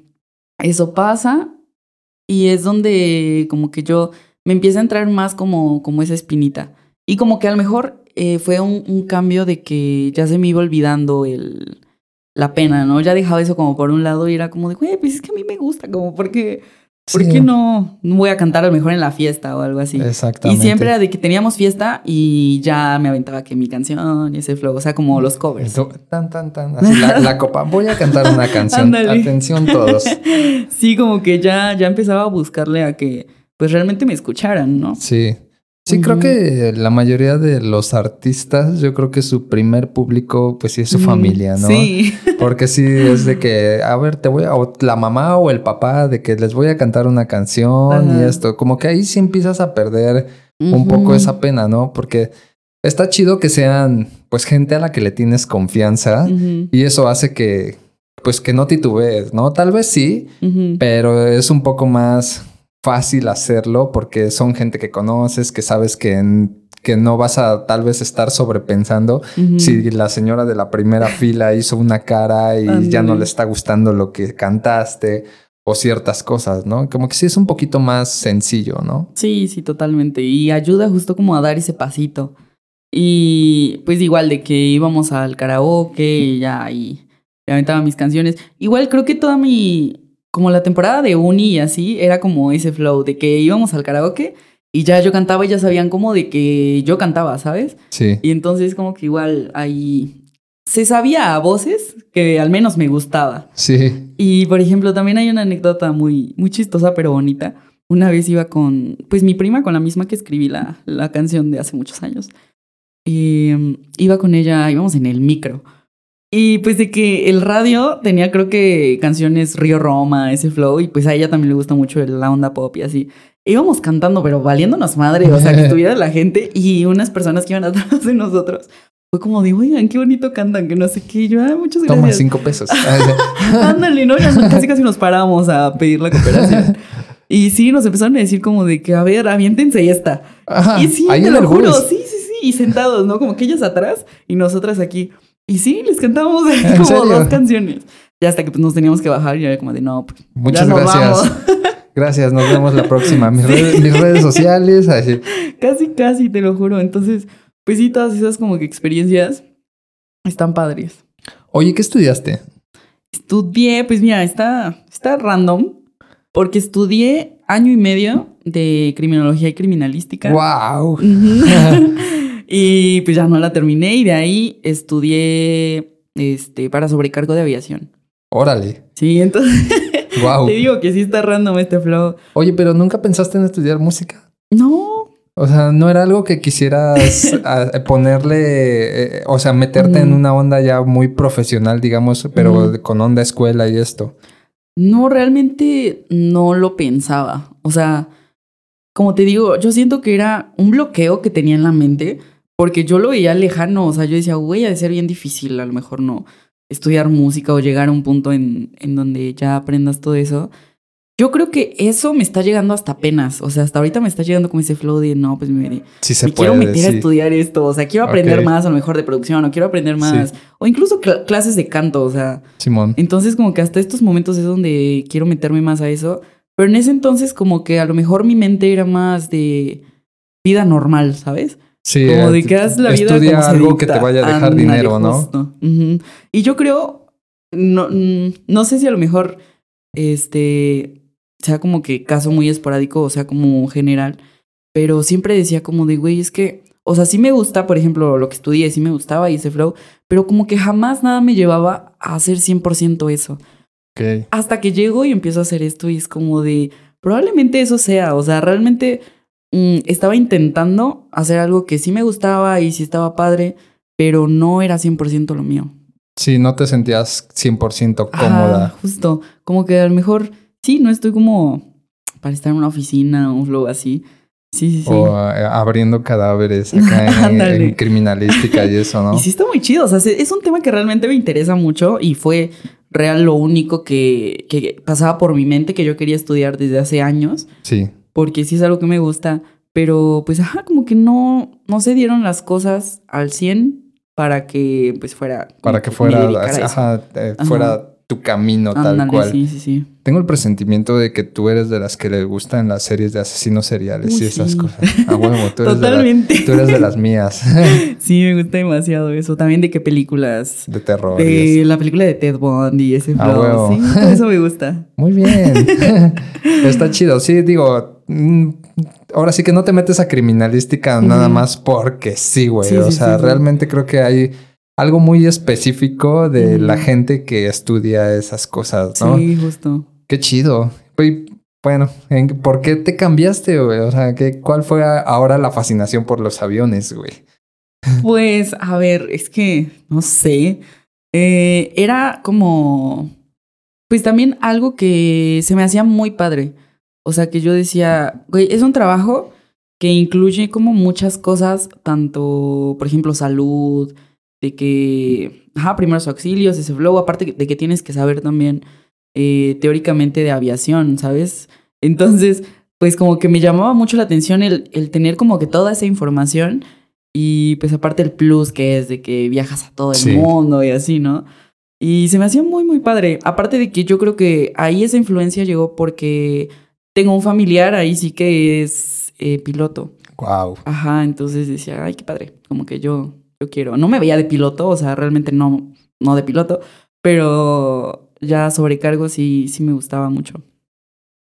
eso pasa y es donde como que yo me empieza a entrar más como, como esa espinita. Y como que a lo mejor eh, fue un, cambio de que ya se me iba olvidando el, la pena, ¿no? Ya dejaba eso como por un lado y era como de, güey, pues es que a mí me gusta, como porque, ¿por Sí. qué no, no voy a cantar a lo mejor en la fiesta o algo así? Y Exactamente. siempre era de que teníamos fiesta y ya me aventaba que mi canción y ese flow, o sea, como los covers. Tan, tan, tan. Así la, la copa. Voy a cantar una canción. *laughs* Atención todos. *laughs* Sí, como que ya, ya empezaba a buscarle a que pues realmente me escucharan, ¿no? Sí. Sí, creo que la mayoría de los artistas, yo creo que su primer público, pues sí es su familia, ¿no? Sí. Porque sí *laughs* es de que, a ver, te voy a, o la mamá o el papá, de que les voy a cantar una canción y esto. Como que ahí sí empiezas a perder un poco esa pena, ¿no? Porque está chido que sean, pues, gente a la que le tienes confianza y eso hace que, pues, que no titubees, ¿no? Tal vez sí, pero es un poco más fácil hacerlo porque son gente que conoces, que sabes que, en- que no vas a tal vez estar sobrepensando si la señora de la primera *laughs* fila hizo una cara y ya no le está gustando lo que cantaste o ciertas cosas, ¿no? Como que sí es un poquito más sencillo, ¿no? Sí, sí, totalmente. Y ayuda justo como a dar ese pasito. Y pues igual de que íbamos al karaoke y ya y aventaba mis canciones. Igual creo que toda mi, como la temporada de uni y así, era como ese flow de que íbamos al karaoke y ya yo cantaba y ya sabían como de que yo cantaba, ¿sabes? Sí. Y entonces como que igual ahí se sabía a voces que al menos me gustaba. Sí. Y por ejemplo, también hay una anécdota muy, muy chistosa pero bonita. una vez iba con, pues mi prima, con la misma que escribí la, la canción de hace muchos años. Y mm, iba con ella, íbamos en el micro. Y pues de que el radio tenía creo que canciones Río Roma, ese flow, y pues a ella también le gusta mucho la onda pop y así. Íbamos cantando, pero valiéndonos madre, o sea, que estuviera la gente y unas personas que iban *laughs* atrás de nosotros. Fue como digo, oigan, qué bonito cantan, que no sé qué. Y yo, ah, muchas gracias. Toma cinco pesos. *laughs* Ándale, ¿no? Ya casi casi nos paramos a pedir la cooperación. Y sí, nos empezaron a decir como de que, a ver, aviéntense esta. y sí, te lo juro, sí, sí, sí. Y sentados, ¿no? Como que ellos atrás y nosotras aquí. Y sí, les cantábamos como dos canciones. Y hasta que pues, nos teníamos que bajar y era como de, no, pues, Muchas gracias. *laughs* Gracias, nos vemos la próxima. Mis, redes, mis redes sociales, así. Casi, casi, te lo juro. Entonces, pues sí, todas esas como que experiencias están padres. Oye, ¿qué estudiaste? Estudié, pues mira, está, está random, porque estudié año y medio de criminología y criminalística. ¡Wow! *laughs* y pues ya no la terminé y de ahí estudié este, para sobrecargo de aviación. Órale. Sí, entonces *laughs* wow. te digo que sí está random este flow. Oye, pero ¿nunca pensaste en estudiar música? No. O sea, no era algo que quisieras *laughs* ponerle, eh, o sea, meterte en una onda ya muy profesional, digamos, pero con onda escuela y esto. No, realmente no lo pensaba. O sea, como te digo, yo siento que era un bloqueo que tenía en la mente, porque yo lo veía lejano. O sea, yo decía, güey, ha de ser bien difícil, a lo mejor no estudiar música o llegar a un punto en, en donde ya aprendas todo eso. Yo creo que eso me está llegando hasta apenas. O sea, hasta ahorita me está llegando como ese flow de no, pues me, sí se quiero meter a estudiar esto. O sea, quiero aprender más a lo mejor de producción, o quiero aprender más. O incluso clases de canto. O sea. Simón. Entonces, como que hasta estos momentos es donde quiero meterme más a eso. Pero en ese entonces, como que a lo mejor mi mente era más de vida normal, ¿sabes? Sí, como de que haz la vida estudia algo que te vaya a dejar dinero, ¿no? Y yo creo, no, no sé si a lo mejor, este, sea como que caso muy esporádico o sea como general, pero siempre decía como de, güey, es que, o sea, sí me gusta, por ejemplo, lo que estudié, sí me gustaba y ese flow, pero como que jamás nada me llevaba a hacer 100% eso. Hasta que llego y empiezo a hacer esto y es como de, probablemente eso sea, o sea, realmente mm, estaba intentando hacer algo que sí me gustaba y sí estaba padre, pero no era 100% lo mío. Sí, no te sentías 100% cómoda. justo, como que a lo mejor Sí, no estoy como para estar en una oficina o un flow así. Sí, sí, sí. O eh, abriendo cadáveres acá en, *laughs* criminalística y eso, ¿no? *laughs* Y sí está muy chido. O sea, es un tema que realmente me interesa mucho y fue real lo único que, que pasaba por mi mente que yo quería estudiar desde hace años. Sí. Porque sí es algo que me gusta. Pero pues, ajá, como que no, no se dieron las cosas al 100 para que pues fuera... Para que fuera, ajá, eh, fuera tu camino tal cual. Sí, sí, sí. Tengo el presentimiento de que tú eres de las que les gustan las series de asesinos seriales y esas cosas. A huevo, tú eres, Totalmente. De tú eres de las mías. *laughs* sí, me gusta demasiado eso. También de qué películas. De terror. De la película de Ted Bundy y ese flow. Sí, eso me gusta. *laughs* Muy bien. *laughs* Está chido. Sí, digo, ahora sí que no te metes a criminalística nada más porque sí, güey. o sea, realmente creo que hay algo muy específico de la gente que estudia esas cosas, ¿no? Sí, justo. Qué chido. Bueno, ¿por qué te cambiaste, güey? O sea, ¿qué, ¿cuál fue ahora la fascinación por los aviones, güey? Pues, a ver, es que, no sé, eh, era como, pues también algo que se me hacía muy padre. O sea, que yo decía, güey, es un trabajo que incluye como muchas cosas, tanto, por ejemplo, salud, de que, ajá, primeros auxilios, ese flow, aparte de que tienes que saber también eh, teóricamente de aviación, ¿sabes? Entonces, pues como que me llamaba mucho la atención el, el, tener como que toda esa información y pues aparte el plus que es de que viajas a todo el mundo y así, ¿no? Y se me hacía muy, muy padre. Aparte de que yo creo que ahí esa influencia llegó porque tengo un familiar ahí sí que es eh, piloto. Wow. Ajá, entonces decía, ay, qué padre. Como que yo yo quiero. No me veía de piloto, o sea, realmente no, no de piloto, pero ya sobrecargo sí, sí me gustaba mucho.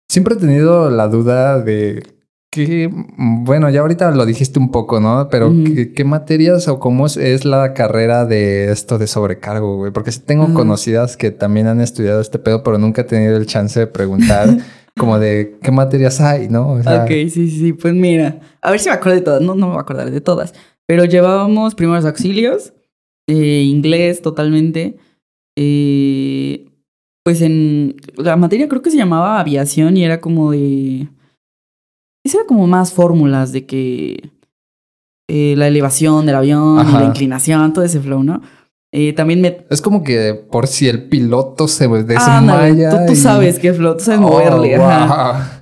Siempre he tenido la duda de que, bueno, ya ahorita lo dijiste un poco, ¿no? Pero ¿qué, materias o cómo es, la carrera de esto de sobrecargo, güey? Porque tengo conocidas que también han estudiado este pedo, pero nunca he tenido el chance de preguntar. *laughs* como de qué materias hay, ¿no? ok, sí, sí, sí. Pues mira, a ver si me acuerdo de todas. No, no me voy a acordar de todas. Pero llevábamos primeros auxilios, eh, inglés totalmente. Eh, pues en la materia creo que se llamaba aviación y era como de... Esa era como más fórmulas de que eh, la elevación del avión y la inclinación, todo ese flow, ¿no? Eh, también me... Es como que por si el piloto se desmaya. Ah, tú, sabes que flow, tú sabes oh, moverle.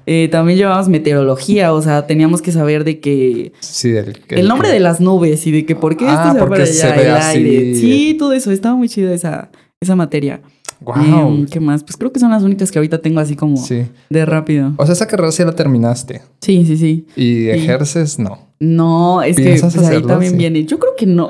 Eh, también llevábamos meteorología, o sea, teníamos que saber de que... Sí, el, nombre de las nubes y de que por qué esto ah, se va para allá, el aire. Sí, todo eso, estaba muy chido esa, esa materia. Wow. ¿Qué más? Pues creo que son las únicas que ahorita tengo así como de rápido. O sea, esa carrera sí la terminaste. Sí, sí, sí. ¿Y ejerces? No. No, es que pues, ahí también viene. Yo creo que no.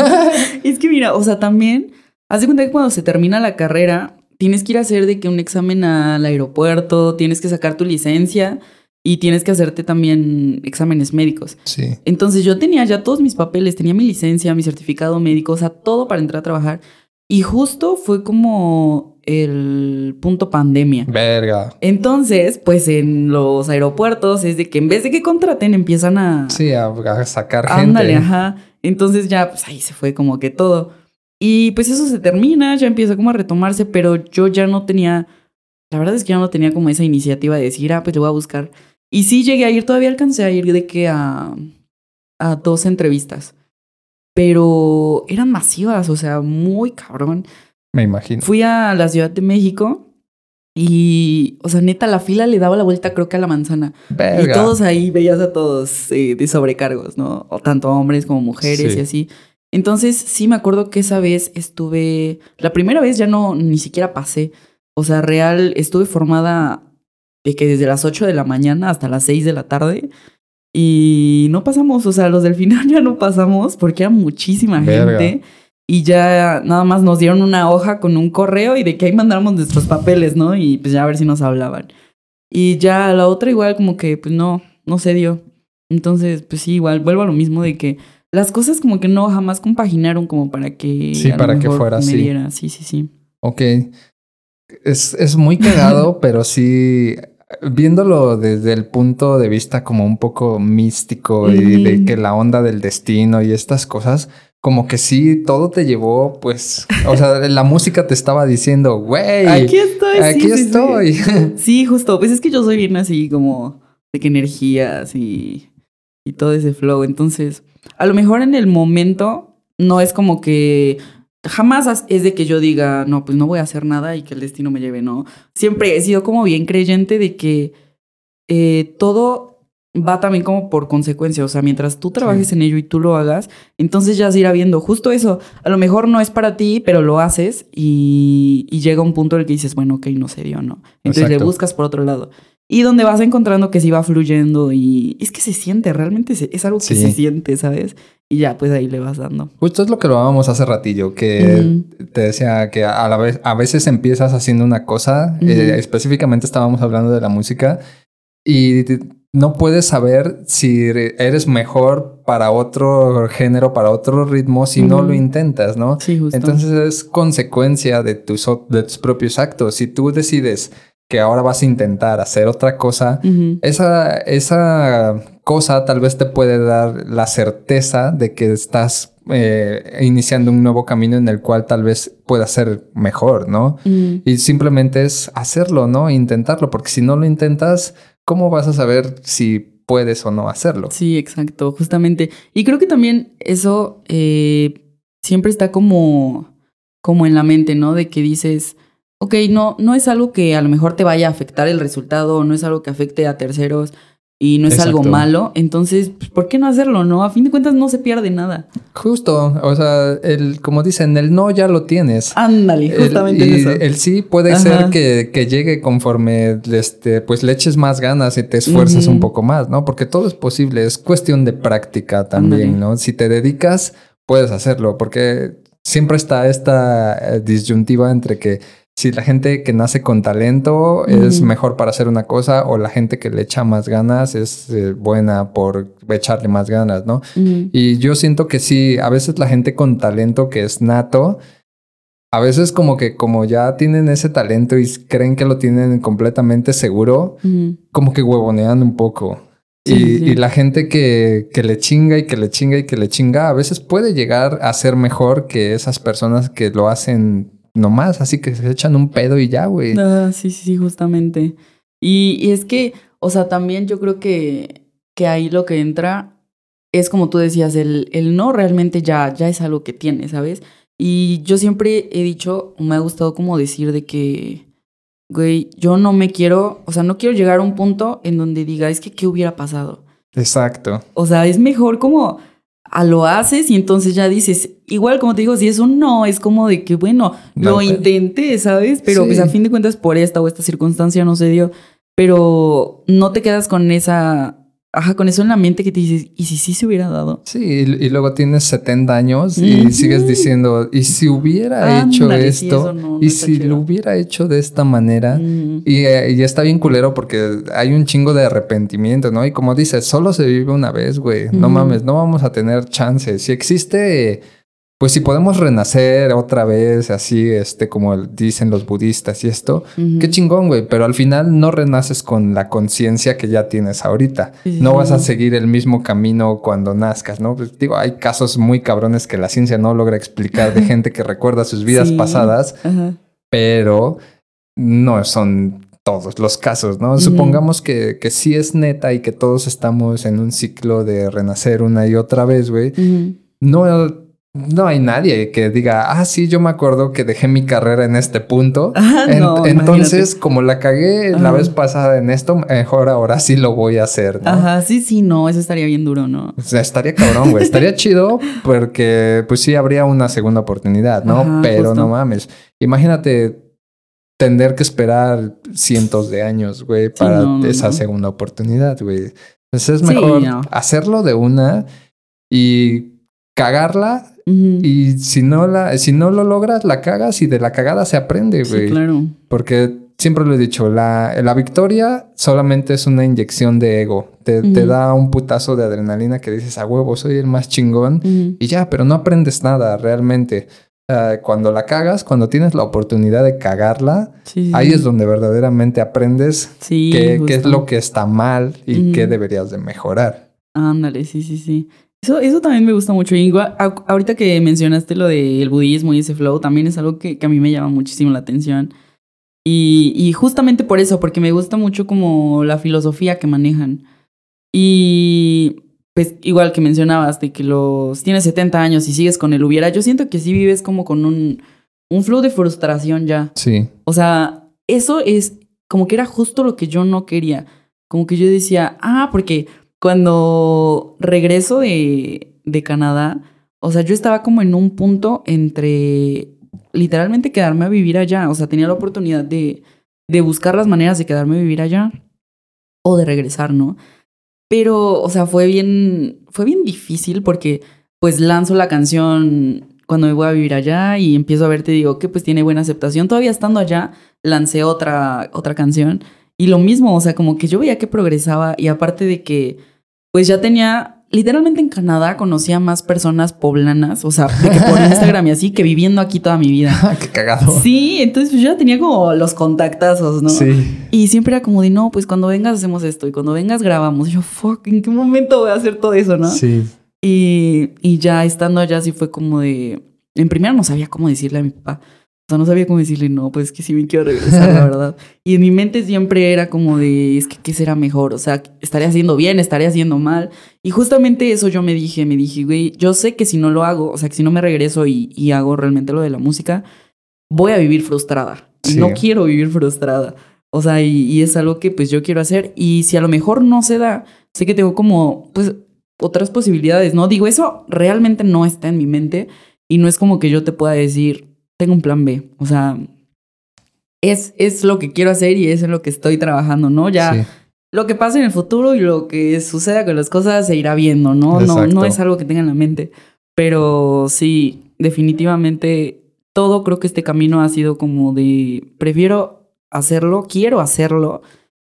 *laughs* es que mira, o sea, también, haz de cuenta que cuando se termina la carrera, tienes que ir a hacer de que un examen al aeropuerto, tienes que sacar tu licencia y tienes que hacerte también exámenes médicos. Sí. Entonces yo tenía ya todos mis papeles, tenía mi licencia, mi certificado médico, o sea, todo para entrar a trabajar. Y justo fue como el punto pandemia. Verga. Entonces, pues en los aeropuertos es de que en vez de que contraten, empiezan a... Sí, a, sacar gente. Ándale, ajá. Entonces ya, pues ahí se fue como que todo. Y pues eso se termina, ya empieza como a retomarse, pero yo ya no tenía... La verdad es que ya no tenía como esa iniciativa de decir, ah, pues le voy a buscar. Y sí llegué a ir, todavía alcancé a ir de que a, a dos entrevistas pero eran masivas, o sea, muy cabrón. Me imagino. Fui a la Ciudad de México y, o sea, neta, la fila le daba la vuelta creo que a la manzana. Y todos ahí veías a todos eh, de sobrecargos, ¿no? O tanto hombres como mujeres y así. Entonces, sí me acuerdo que esa vez estuve, la primera vez ya no, ni siquiera pasé. O sea, real, estuve formada de que desde las 8 de la mañana hasta las 6 de la tarde y no pasamos, o sea, los del final *laughs* ya no pasamos porque era muchísima gente. Y ya nada más nos dieron una hoja con un correo y de que ahí mandáramos nuestros papeles, ¿no? Y pues ya a ver si nos hablaban. Y ya la otra igual como que pues no, no se dio. Entonces, pues sí, igual vuelvo a lo mismo de que las cosas como que no jamás compaginaron como para que... Sí, para que fuera así. Sí, sí, sí. Ok. Es, es muy cagado, *laughs* pero sí viéndolo desde el punto de vista como un poco místico y de que la onda del destino y estas cosas, como que sí, todo te llevó, pues, o sea, *laughs* la música te estaba diciendo, güey, aquí estoy, aquí estoy. *laughs* Sí. justo, pues es que yo soy bien así como de que energías y, y todo ese flow, entonces, a lo mejor en el momento no es como que jamás es de que yo diga, no, pues no voy a hacer nada y que el destino me lleve, no. Siempre he sido como bien creyente de que eh, todo va también como por consecuencia, o sea, mientras tú trabajes en ello y tú lo hagas, entonces ya se irá viendo justo eso. A lo mejor no es para ti, pero lo haces y, llega un punto en el que dices, bueno, ok, no se dio, ¿no? Entonces le buscas por otro lado. Y donde vas encontrando que sí va fluyendo y es que se siente, realmente es algo que se siente, ¿sabes? Y ya, pues ahí le vas dando. Justo es lo que lo hablábamos hace ratillo, que te decía que a, la vez, a veces empiezas haciendo una cosa, eh, específicamente estábamos hablando de la música, y no puedes saber si eres mejor para otro género, para otro ritmo, si no lo intentas, ¿no? Sí, justo. Entonces es consecuencia de tus, de tus propios actos. Si tú decides que ahora vas a intentar hacer otra cosa, esa, esa cosa tal vez te puede dar la certeza de que estás eh, iniciando un nuevo camino en el cual tal vez pueda ser mejor, ¿no? Y simplemente es hacerlo, ¿no? Intentarlo, porque si no lo intentas, ¿cómo vas a saber si puedes o no hacerlo? Sí, exacto, justamente. Y creo que también eso eh, siempre está como, como en la mente, ¿no? De que dices ok, no, no es algo que a lo mejor te vaya a afectar el resultado, no es algo que afecte a terceros y no es algo malo, entonces, pues, ¿por qué no hacerlo, no? A fin de cuentas no se pierde nada. Justo, o sea, el, como dicen, el no ya lo tienes. Ándale, justamente el, eso. El sí puede ser que, que, llegue conforme, este, pues le eches más ganas y te esfuerzas un poco más, ¿no? Porque todo es posible, es cuestión de práctica también, ¿no? Si te dedicas, puedes hacerlo, porque siempre está esta eh, disyuntiva entre que si la gente que nace con talento es mejor para hacer una cosa o la gente que le echa más ganas es eh, buena por echarle más ganas, ¿no? Y yo siento que sí, a veces la gente con talento que es nato, a veces como que como ya tienen ese talento y creen que lo tienen completamente seguro, como que huevonean un poco. y, la gente que, que, le chinga y que le chinga y que le chinga, a veces puede llegar a ser mejor que esas personas que lo hacen nomás, así que se echan un pedo y ya, güey. Ah, sí, sí, sí, justamente. Y, y, es que, o sea, también yo creo que, que ahí lo que entra es como tú decías, el, el no realmente ya, ya es algo que tiene, ¿sabes? Y yo siempre he dicho, me ha gustado como decir de que, güey, yo no me quiero, o sea, no quiero llegar a un punto en donde diga, es que, ¿qué hubiera pasado? Exacto. O sea, es mejor como a lo haces y entonces ya dices, igual como te digo, si es un no, es como de que, bueno, lo intenté, ¿sabes? Pero pues a fin de cuentas por esta o esta circunstancia no se dio, pero no te quedas con esa Ajá, con eso en la mente que te dices, ¿y si sí se hubiera dado? Sí, y, luego tienes 70 años y sigues diciendo, ¿y si hubiera hecho esto? ¿Y si lo hubiera hecho de esta manera? y, eh, y, está bien culero porque hay un chingo de arrepentimiento, ¿no? Y como dices, solo se vive una vez, güey. No mames, no vamos a tener chances. Si existe pues si podemos renacer otra vez, así, este, como dicen los budistas y esto, qué chingón, güey. Pero al final no renaces con la conciencia que ya tienes ahorita. No vas a seguir el mismo camino cuando nazcas, ¿no? Pues, digo, hay casos muy cabrones que la ciencia no logra explicar de *laughs* gente que recuerda sus vidas pasadas, pero no son todos los casos, ¿no? Supongamos que, que sí es neta y que todos estamos en un ciclo de renacer una y otra vez, güey. No no hay nadie que diga, ah, sí, yo me acuerdo que dejé mi carrera en este punto. *laughs* Ah, entonces, como la cagué la vez pasada en esto, mejor ahora sí lo voy a hacer. ¿no? Ajá, sí, sí, no, eso estaría bien duro, ¿no? O sea, estaría cabrón, güey. estaría *laughs* chido porque, pues sí, habría una segunda oportunidad, ¿no? Pero no mames. Imagínate tener que esperar cientos de años, güey, para esa segunda oportunidad, güey. Entonces es mejor hacerlo de una y cagarla y si no, la, si no lo logras, la cagas y de la cagada se aprende, güey. claro. Porque siempre lo he dicho, la, la victoria solamente es una inyección de ego. Te, te, da un putazo de adrenalina que dices, a huevo, soy el más chingón. Y ya, pero no aprendes nada realmente. cuando la cagas, cuando tienes la oportunidad de cagarla, ahí es donde verdaderamente aprendes qué, qué, es lo que está mal y qué deberías de mejorar. Ándale, sí, sí, sí. Eso, eso también me gusta mucho. Igual, ahorita que mencionaste lo del budismo y ese flow, también es algo que, a mí me llama muchísimo la atención. Y, y, justamente por eso, porque me gusta mucho como la filosofía que manejan. Y pues igual que mencionabas, de que los tienes 70 años y sigues con el hubiera, yo siento que sí vives como con un, un flow de frustración ya. Sí. O sea, eso es como que era justo lo que yo no quería. Como que yo decía, ah, porque cuando regreso de, de Canadá, o sea, yo estaba como en un punto entre literalmente quedarme a vivir allá. O sea, tenía la oportunidad de, de buscar las maneras de quedarme a vivir allá o de regresar, ¿no? Pero, o sea, fue bien, fue bien difícil porque pues lanzo la canción cuando me voy a vivir allá y empiezo a ver, te digo que pues tiene buena aceptación. Todavía estando allá, lancé otra, otra canción y lo mismo, o sea, como que yo veía que progresaba y aparte de que pues ya tenía, literalmente en Canadá conocía más personas poblanas, o sea, que por *laughs* Instagram y así, que viviendo aquí toda mi vida. *laughs* Qué cagado. Sí, entonces pues yo ya tenía como los contactazos, ¿no? Sí. Y siempre era como de, no, pues cuando vengas hacemos esto y cuando vengas grabamos. Y yo, fuck, ¿en qué momento voy a hacer todo eso, no? Sí. Y, y ya estando allá sí fue como de, en primera no sabía cómo decirle a mi papá. O sea, no sabía cómo decirle, no, pues es que sí me quiero regresar, la *laughs* verdad. Y en mi mente siempre era como de, es que qué será mejor, o sea, estaría haciendo bien, estaría haciendo mal. Y justamente eso yo me dije, me dije, güey, yo sé que si no lo hago, o sea, que si no me regreso y, y hago realmente lo de la música, voy a vivir frustrada. No quiero vivir frustrada. O sea, y, y es algo que pues yo quiero hacer. Y si a lo mejor no se da, sé que tengo como, pues, otras posibilidades, ¿no? Digo, eso realmente no está en mi mente y no es como que yo te pueda decir, tengo un plan B. O sea, es, es lo que quiero hacer y es en lo que estoy trabajando, ¿no? Ya lo que pasa en el futuro y lo que suceda con las cosas se irá viendo, ¿no? No, no es algo que tenga en la mente. Pero sí, definitivamente todo creo que este camino ha sido como de prefiero hacerlo, quiero hacerlo,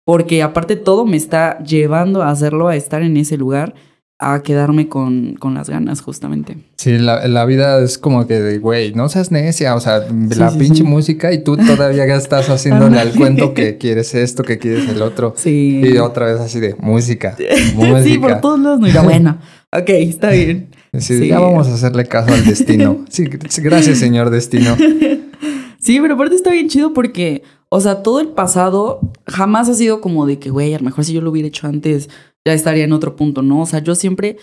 porque aparte todo me está llevando a hacerlo, a estar en ese lugar. A quedarme con, con las ganas, justamente. Sí, la, la vida es como que, güey, no seas necia, o sea, la sí, pinche sí. música y tú todavía estás haciéndole al cuento que quieres esto, que quieres el otro. Sí. Y otra vez así de música, música. *laughs* sí, por todos lados. No, bueno, ok, está bien. Sí. Ya vamos a hacerle caso al destino. Sí, gr- gracias, señor destino. *laughs* Sí, pero aparte está bien chido porque, o sea, todo el pasado jamás ha sido como de que, güey, a lo mejor si yo lo hubiera hecho antes, ya estaría en otro punto, ¿no? O sea, yo siempre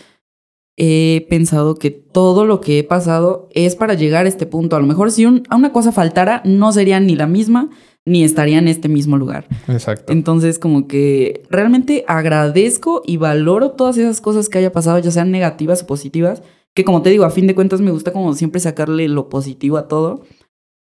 he pensado que todo lo que he pasado es para llegar a este punto. A lo mejor si un- a una cosa faltara, no sería ni la misma, ni estaría en este mismo lugar. Exacto. Entonces, como que realmente agradezco y valoro todas esas cosas que haya pasado, ya sean negativas o positivas, que como te digo, a fin de cuentas me gusta como siempre sacarle lo positivo a todo.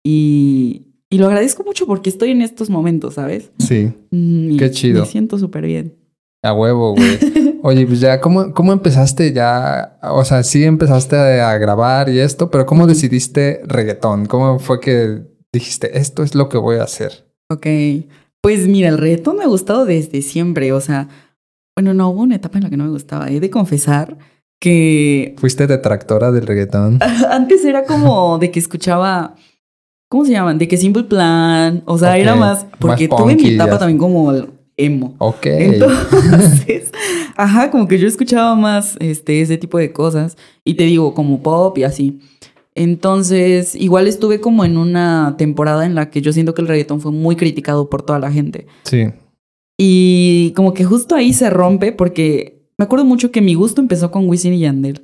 Y, y lo agradezco mucho porque estoy en estos momentos, ¿sabes? Sí, y Qué chido. Me siento súper bien. A huevo, güey. *laughs* Oye, pues ya, ¿cómo, ¿cómo empezaste ya? O sea, sí empezaste a grabar y esto, pero ¿cómo decidiste reggaetón? ¿Cómo fue que dijiste, esto es lo que voy a hacer? Ok. Pues mira, el reggaetón me ha gustado desde siempre. O sea, bueno, no hubo una etapa en la que no me gustaba. He de confesar que ¿Fuiste detractora del reggaetón? *laughs* Antes era como de que escuchaba. ¿Cómo se llaman? De que Simple Plan. O sea, era más. Porque más tuve mi etapa también como emo. Ok. Entonces, *laughs* ajá, como que yo escuchaba más este, ese tipo de cosas. Y te digo, como pop y así. Entonces, igual estuve como en una temporada en la que yo siento que el reggaetón fue muy criticado por toda la gente. Sí. Y como que justo ahí se rompe porque me acuerdo mucho que mi gusto empezó con Wisin y Yandel.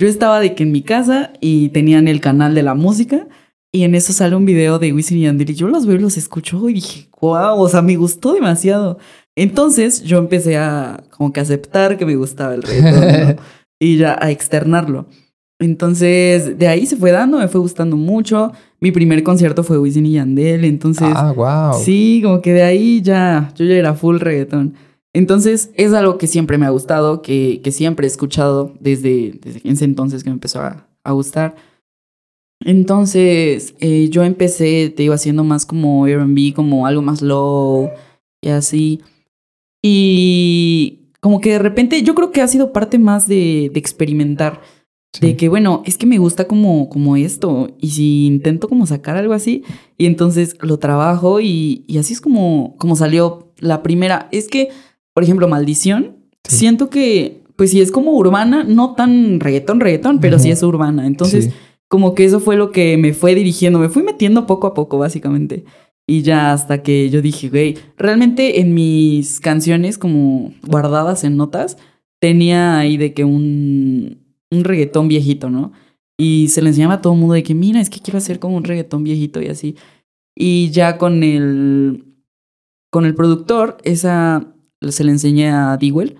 Yo estaba de que en mi casa y tenían el canal de la música y en eso sale un video de Wisin y Yandel y yo los veo y los escucho y dije, wow, o sea, me gustó demasiado. Entonces yo empecé a como que aceptar que me gustaba el reggaetón ¿no? *laughs* y ya a externarlo. Entonces de ahí se fue dando, me fue gustando mucho. Mi primer concierto fue Wisin y Yandel, entonces... Ah, wow. Sí, como que de ahí ya, yo ya era full reggaetón. Entonces es algo que siempre me ha gustado, que, que siempre he escuchado desde, desde ese entonces que me empezó a, a gustar. Entonces eh, yo empecé, te iba haciendo más como RB, como algo más low y así. Y como que de repente yo creo que ha sido parte más de, de experimentar. Sí. De que, bueno, es que me gusta como, como esto. Y si intento como sacar algo así, y entonces lo trabajo y, y así es como, como salió la primera. Es que, por ejemplo, Maldición, Sí. siento que, pues sí es como urbana, no tan reggaetón, reggaetón, pero sí Ujú. es urbana. Entonces, Sí. Como que eso fue lo que me fue dirigiendo, me fui metiendo poco a poco, básicamente. Y ya hasta que yo dije, güey, realmente en mis canciones como guardadas en notas, tenía ahí de que un, un reggaetón viejito, ¿no? Y se le enseñaba a todo el mundo de que, mira, es que quiero hacer como un reggaetón viejito y así. Y ya con el, con el productor, esa se le enseñé a Dewell.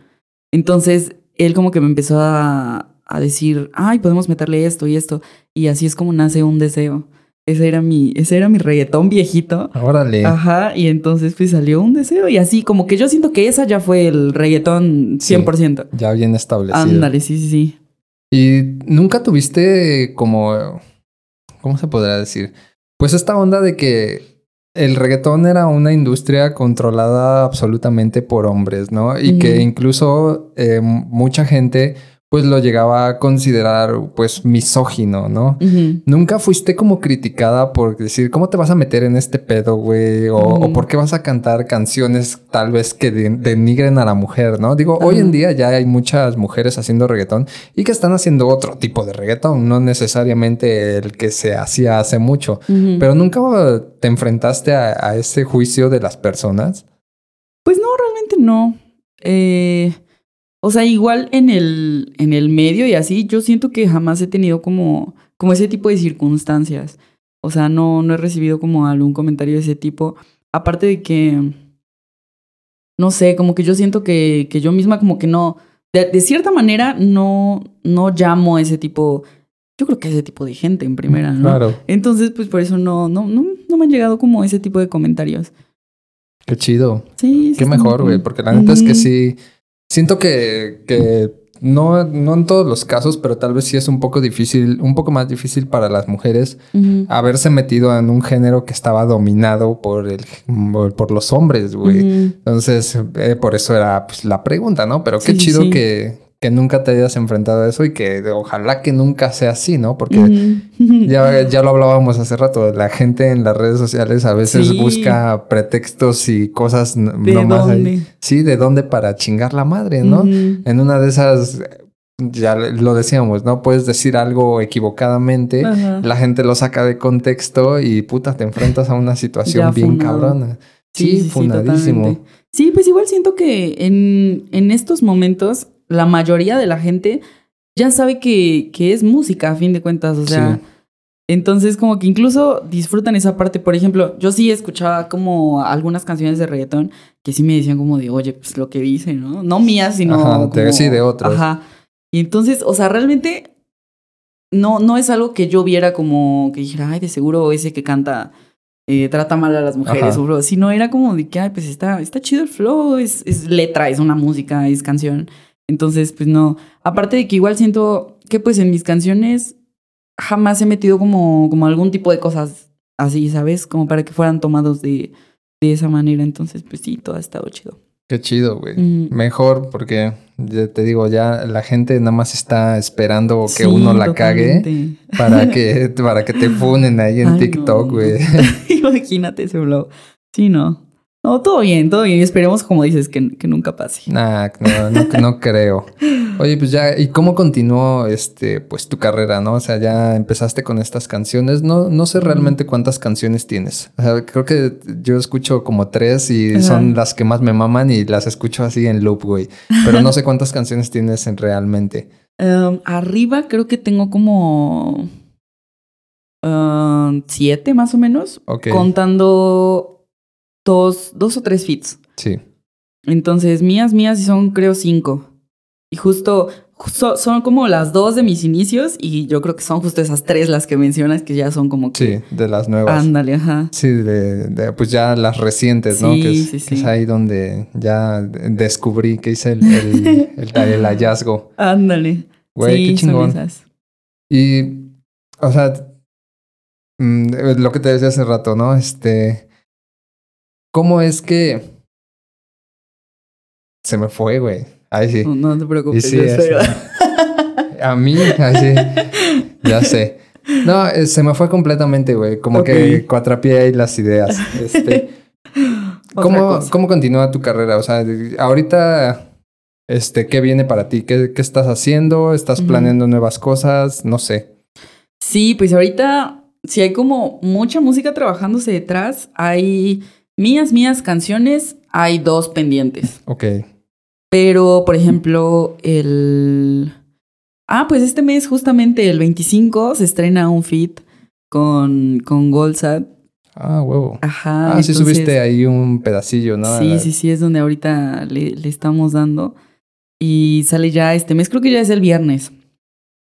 Entonces, él como que me empezó a, a decir, ay, podemos meterle esto y esto. Y así es como nace un deseo. Ese era mi, ese era mi reggaetón viejito. Órale. Ajá, y entonces pues salió un deseo y así, como que yo siento que esa ya fue el reggaetón Sí. 100%. Ya bien establecido. Ándale, sí, sí, sí. ¿Y nunca tuviste como, ¿cómo se podrá decir? Pues esta onda de que el reggaetón era una industria controlada absolutamente por hombres, ¿no? Y que incluso eh, mucha gente pues lo llegaba a considerar pues misógino, ¿no? ¿Nunca fuiste como criticada por decir, ¿cómo te vas a meter en este pedo, güey? O, o por qué vas a cantar canciones tal vez que de- denigren a la mujer, ¿no? Digo, hoy en día ya hay muchas mujeres haciendo reggaetón y que están haciendo otro tipo de reggaetón, no necesariamente el que se hacía hace mucho. Pero nunca te enfrentaste a, a ese juicio de las personas. Pues no, realmente no. Eh, o sea, igual en el, en el medio y así, yo siento que jamás he tenido como, como ese tipo de circunstancias. O sea, no, no he recibido como algún comentario de ese tipo. Aparte de que, no sé, como que yo siento que, que yo misma como que no, de, de cierta manera no, no llamo a ese tipo, yo creo que a ese tipo de gente en primera, ¿no? Claro. Entonces, pues por eso no, no, no, no me han llegado como ese tipo de comentarios. Qué chido. Sí, sí Qué mejor, güey, porque la neta es que sí. Siento que, que no, no en todos los casos, pero tal vez sí es un poco difícil, un poco más difícil para las mujeres haberse metido en un género que estaba dominado por el por, los hombres, güey. Entonces, eh, por eso era pues, la pregunta, ¿no? Pero qué sí, chido sí. que, que nunca te hayas enfrentado a eso y que ojalá que nunca sea así, ¿no? Porque ya, *laughs* ya lo hablábamos hace rato, la gente en las redes sociales a veces busca pretextos y cosas ¿De dónde? Sí, de dónde para chingar la madre, ¿no? En una de esas ya lo decíamos, ¿no? Puedes decir algo equivocadamente, la gente lo saca de contexto y puta, te enfrentas a una situación bien cabrona. Sí, sí, fundadísimo. Sí, pues igual siento que en, en, estos momentos la mayoría de la gente ya sabe que, que es música a fin de cuentas, o sea, entonces como que incluso disfrutan esa parte. Por ejemplo, yo sí escuchaba como algunas canciones de reggaetón que sí me decían como de, oye, pues lo que dice, ¿no? No mías, sino... Ajá, sí, de otros. Ajá. Y entonces, o sea, realmente no, no es algo que yo viera como que dijera, ay, de seguro ese que canta eh, trata mal a las mujeres, o sino era como de que, ay, pues está, está chido el flow, es, es letra, es una música, es canción. Entonces, pues no. Aparte de que igual siento que pues en mis canciones jamás he metido como, como algún tipo de cosas así, ¿sabes? Como para que fueran tomados de, de esa manera. Entonces, pues sí, todo ha estado chido. Qué chido, güey. Mejor porque ya te digo, ya la gente nada más está esperando que uno la cague para *laughs* que, para que te funen ahí en TikTok, güey. *laughs* Imagínate ese blog. Sí, no. No, todo bien, todo bien. Esperemos, como dices, que, que nunca pase. Nah, no, no, no, *laughs* creo. Oye, pues ya, ¿y cómo continuó este, pues tu carrera, no? O sea, ya empezaste con estas canciones. No, no sé realmente cuántas canciones tienes. O sea, creo que yo escucho como tres y son las que más me maman y las escucho así en loop, güey. Pero no sé cuántas canciones tienes en realmente. Um, *laughs* arriba creo que tengo como um, siete más o menos. Ok. Contando dos, dos o tres fits. Sí. Entonces, mías, mías son creo cinco. Y justo son como las dos de mis inicios y yo creo que son justo esas tres las que mencionas que ya son como que... Sí, de las nuevas. Ándale, ajá. Sí, de, pues ya las recientes, ¿no? que es, sí, sí. es ahí donde ya descubrí que hice el, el, *laughs* el, hallazgo. Ándale. Güey, qué chingón. Y, o sea, mm, lo que te decía hace rato, ¿no? Este ¿Cómo es que se me fue, güey? Ahí sí. No, te preocupes. Sí, a mí, así. Ya sé. No, eh, se me fue completamente, güey. Como que cuatrapié ahí las ideas. Este, *laughs* ¿cómo, ¿Cómo continúa tu carrera? O sea, ahorita, este, ¿qué viene para ti? ¿Qué, qué estás haciendo? ¿Estás planeando nuevas cosas? No sé. Sí, pues ahorita, si hay como mucha música trabajándose detrás, hay Mías, mías canciones, hay dos pendientes. Ok. Pero, por ejemplo, el... Ah, pues este mes, justamente el 25, se estrena un feat con, con Golsat. Ah, huevo. Ajá. Ah, sí subiste ahí un pedacillo, ¿no? Sí, sí, sí, es donde ahorita le, le, estamos dando. Y sale ya este mes, creo que ya es el viernes.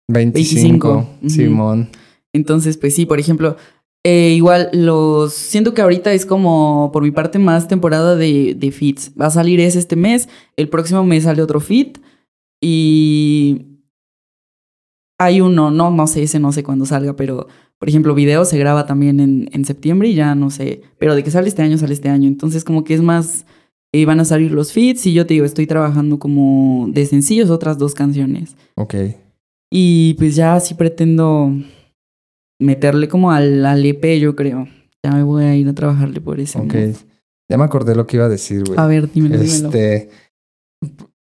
25, Simón. Entonces, pues sí, por ejemplo, eh, igual los siento que ahorita es como por mi parte más temporada de, de fits. Va a salir ese este mes, el próximo mes sale otro fit y hay uno, no, no sé, ese no sé cuándo salga, pero por ejemplo, video se graba también en, en septiembre y ya no sé, pero de que sale este año, sale este año. Entonces como que es más, eh, van a salir los fits y yo te digo, estoy trabajando como de sencillos otras dos canciones. Ok. Y pues ya sí pretendo meterle como al, al EP, yo creo. Ya me voy a ir a trabajarle por eso. Ok. Ya me acordé lo que iba a decir, güey. A ver, dímelo, este,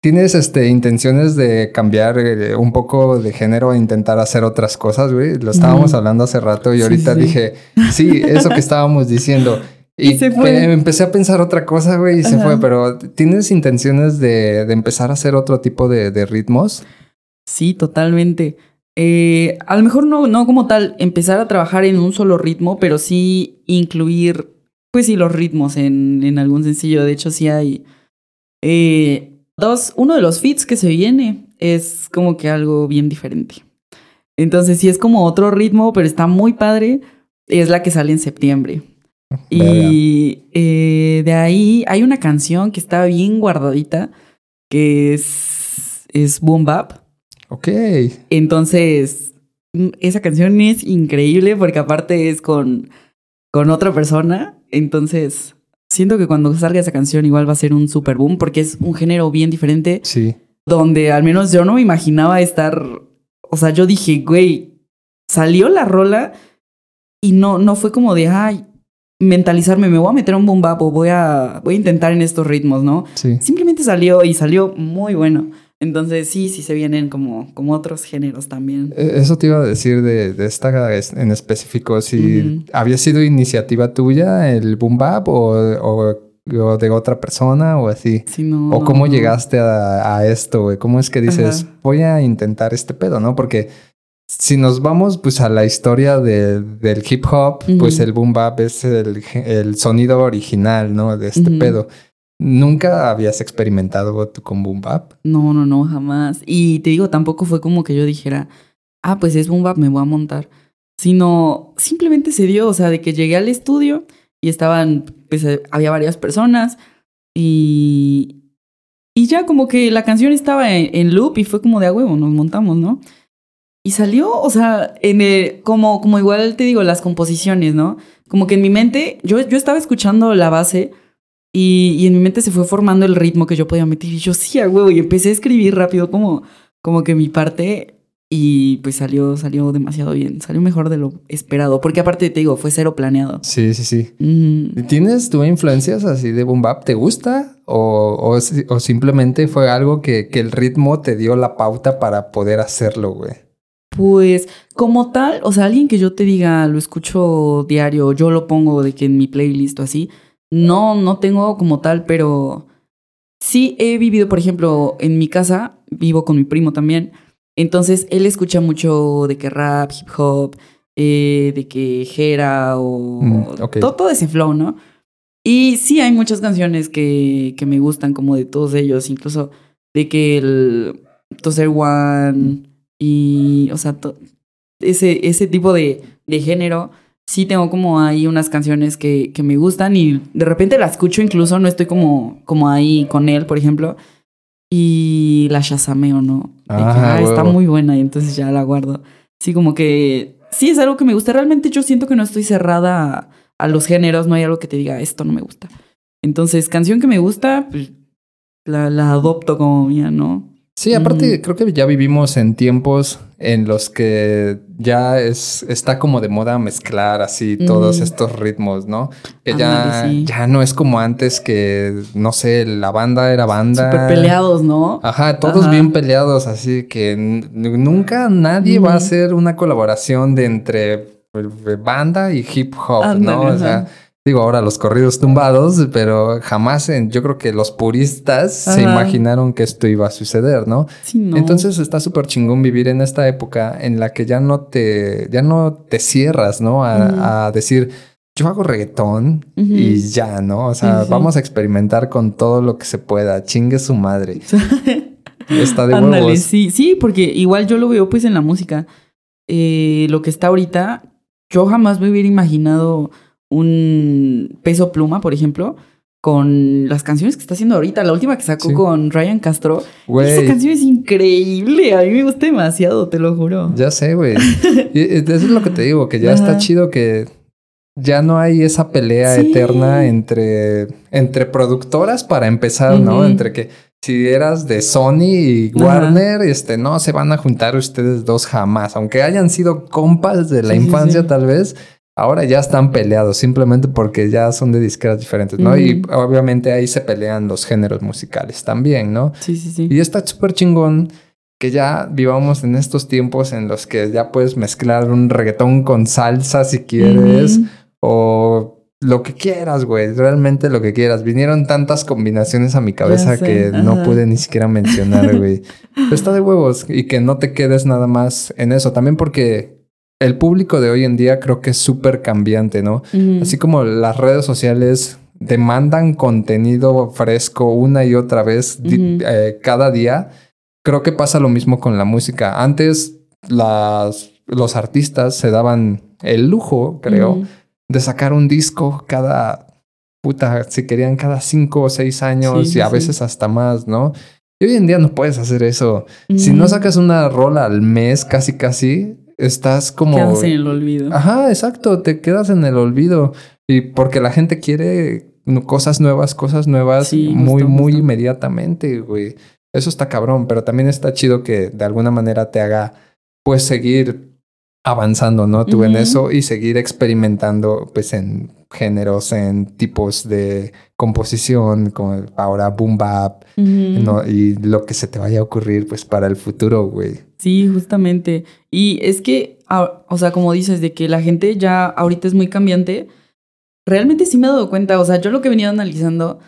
¿Tienes este, intenciones de cambiar eh, un poco de género e intentar hacer otras cosas, güey? Lo estábamos hablando hace rato y ahorita dije, sí, eso que *laughs* estábamos diciendo. Y, se fue. empecé a pensar otra cosa, güey, y se fue. Pero ¿tienes intenciones de, de, empezar a hacer otro tipo de, de ritmos? Sí, totalmente. Eh, a lo mejor no, no como tal empezar a trabajar en un solo ritmo, pero sí incluir, pues sí, los ritmos en, en algún sencillo. De hecho, sí hay eh, dos. Uno de los fits que se viene es como que algo bien diferente. Entonces, sí es como otro ritmo, pero está muy padre. Es la que sale en septiembre. Y eh, de ahí hay una canción que está bien guardadita, que es, es Boom Bap. Ok. Entonces, mm, esa canción es increíble porque aparte es con, con otra persona. Entonces, siento que cuando salga esa canción igual va a ser un super boom porque es un género bien diferente. Sí. donde al menos yo no me imaginaba estar, o sea, yo dije, güey, salió la rola y no, no fue como de, ay, mentalizarme, me voy a meter un boom bap o voy a, voy a intentar en estos ritmos, ¿no? Sí. Simplemente salió y salió muy bueno. Entonces sí, sí se vienen como, como otros géneros también. E- Eso te iba a decir de, de esta es- en específico, si había sido iniciativa tuya el boom bap o, o- o de otra persona o así. Sí, no, ¿O cómo no. llegaste a, a esto, güey? ¿Cómo es que dices, Ajá. voy a intentar este pedo, no? Porque si nos vamos pues a la historia de- del hip hop, pues el boom bap es el, el sonido original, ¿no? De este pedo. ¿Nunca habías experimentado con boom bap? No, no, no, jamás. Y te digo, tampoco fue como que yo dijera, ah, pues es boom bap, me voy a montar. Sino simplemente se dio, o sea, de que llegué al estudio y estaban, pues eh, había varias personas y, y ya como que la canción estaba en, loop y fue como de a huevo, nos montamos, ¿no? Y salió, o sea, en el- como, como igual te digo, las composiciones, ¿no? Como que en mi mente, yo, yo estaba escuchando la base y, y en mi mente se fue formando el ritmo que yo podía meter. Y yo, sí, a huevo. Y empecé a escribir rápido como, como que mi parte. Y pues salió, salió demasiado bien. Salió mejor de lo esperado. Porque aparte, te digo, fue cero planeado. Sí, sí, sí. ¿Tienes tú influencias así de boom bap? ¿Te gusta? ¿O, o, o simplemente fue algo que, que el ritmo te dio la pauta para poder hacerlo, güey? Pues como tal, o sea, alguien que yo te diga, lo escucho diario, yo lo pongo de que en mi playlist o así, no, no tengo como tal, pero sí he vivido, por ejemplo, en mi casa, vivo con mi primo también, entonces él escucha mucho de que rap, hip hop, eh, de que jera o Mm, todo, todo ese flow, ¿no? Y sí hay muchas canciones que, que me gustan como de todos ellos, incluso de que el Tozer One y, o sea, to- ese, ese tipo de, de género, sí tengo como ahí unas canciones que, que me gustan y de repente la escucho incluso, no estoy como, como ahí con él, por ejemplo, y la shazameo, ¿no? Que, Ah, "Ah, está muy buena y entonces ya la guardo. Sí, como que, sí, es algo que me gusta. Realmente yo siento que no estoy cerrada a, a los géneros, no hay algo que te diga, esto no me gusta. Entonces, canción que me gusta, pues la, la adopto como mía, ¿no? Sí, aparte Mm. creo que ya vivimos en tiempos en los que ya es, está como de moda mezclar así todos estos ritmos, ¿no? Que ya, sí. ya no es como antes que, no sé, la banda era banda. Súper peleados, ¿no? Ajá, todos Ajá. bien peleados, así que nunca nadie va a hacer una colaboración de entre eh, banda y hip hop, ¿no? O sea. Digo ahora los corridos tumbados, pero jamás en, yo creo que los puristas se imaginaron que esto iba a suceder, ¿no? Sí, no. Entonces está súper chingón vivir en esta época en la que ya no te, ya no te cierras, ¿no? A, decir, yo hago reggaetón y ya, ¿no? O sea, vamos a experimentar con todo lo que se pueda. Chingue su madre. *laughs* Está de Ándale, huevos. sí, sí, porque igual yo lo veo pues en la música. Eh, lo que está ahorita, yo jamás me hubiera imaginado un peso pluma, por ejemplo, con las canciones que está haciendo ahorita. La última que sacó Sí. con Ryan Castro. Esa canción es increíble. A mí me gusta demasiado, te lo juro. ya sé, güey. *laughs* Eso es lo que te digo, que ya está Ajá. chido que ya no hay esa pelea Sí. eterna entre, entre productoras para empezar, ¿no? Entre que si eras de Sony y Ajá. Warner, este, no se van a juntar ustedes dos jamás. Aunque hayan sido compas de la Sí, infancia, tal vez. Ahora ya están peleados simplemente porque ya son de disqueras diferentes, ¿no? Y obviamente ahí se pelean los géneros musicales también, ¿no? Sí, sí, sí. Y está súper chingón que ya vivamos en estos tiempos en los que ya puedes mezclar un reggaetón con salsa si quieres o lo que quieras, güey, realmente lo que quieras. Vinieron tantas combinaciones a mi cabeza sé, que no pude ni siquiera mencionar, güey. Pero *laughs* está de huevos y que no te quedes nada más en eso. También porque el público de hoy en día creo que es súper cambiante, ¿no? Así como las redes sociales demandan contenido fresco una y otra vez eh, cada día, creo que pasa lo mismo con la música. Antes las, los artistas se daban el lujo, creo, de sacar un disco cada, puta, si querían cada cinco o seis años Sí, y a sí. veces hasta más, ¿no? Y hoy en día no puedes hacer eso. Si no sacas una rola al mes, casi casi, estás como... Quedas en el olvido. Ajá, exacto, te quedas en el olvido. Y porque la gente quiere cosas nuevas, cosas nuevas Sí, muy, justo, muy justo. inmediatamente, güey. Eso está cabrón, pero también está chido que de alguna manera te haga, pues, seguir avanzando, ¿no? Tú en eso y seguir experimentando, pues, en géneros, en tipos de composición, como ahora boom bap. ¿no? Y lo que se te vaya a ocurrir, pues, para el futuro, güey. Sí, justamente. Y es que, o sea, como dices, de que la gente ya ahorita es muy cambiante, realmente sí me he dado cuenta, o sea, yo lo que venía analizando,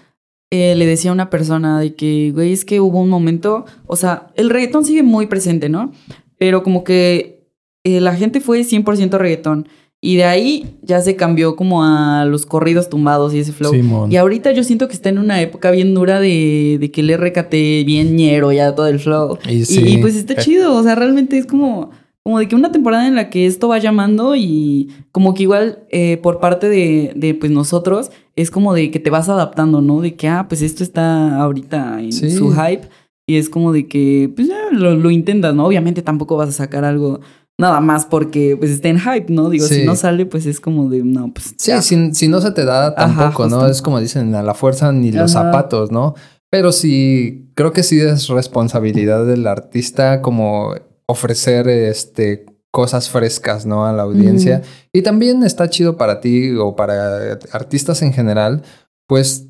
eh, le decía a una persona de que, güey, es que hubo un momento, o sea, el reggaetón sigue muy presente, ¿no? Pero como que eh, la gente fue 100% reggaetón. Y de ahí ya se cambió como a los corridos tumbados y ese flow. Simón. Y ahorita yo siento que está en una época bien dura de, de que el RKT bien ñero ya todo el flow. Y sí. y, pues está Eh, chido, o sea, realmente es como, como de que una temporada en la que esto va llamando y como que igual eh, por parte de, de, pues nosotros es como de que te vas adaptando, ¿no? De que, ah, pues esto está ahorita en Sí. su hype y es como de que, pues ya lo, lo intentas, ¿no? Obviamente tampoco vas a sacar algo nada más porque pues esté en hype, ¿no? Digo, Sí. si no sale, pues es como de, no, pues Sí, si, si no se te da Ajá, tampoco, ¿no? Es como dicen, a la fuerza ni los zapatos, ¿no? Pero sí, creo que sí es responsabilidad del artista como ofrecer este cosas frescas, ¿no? A la audiencia. Y también está chido para ti o para artistas en general, pues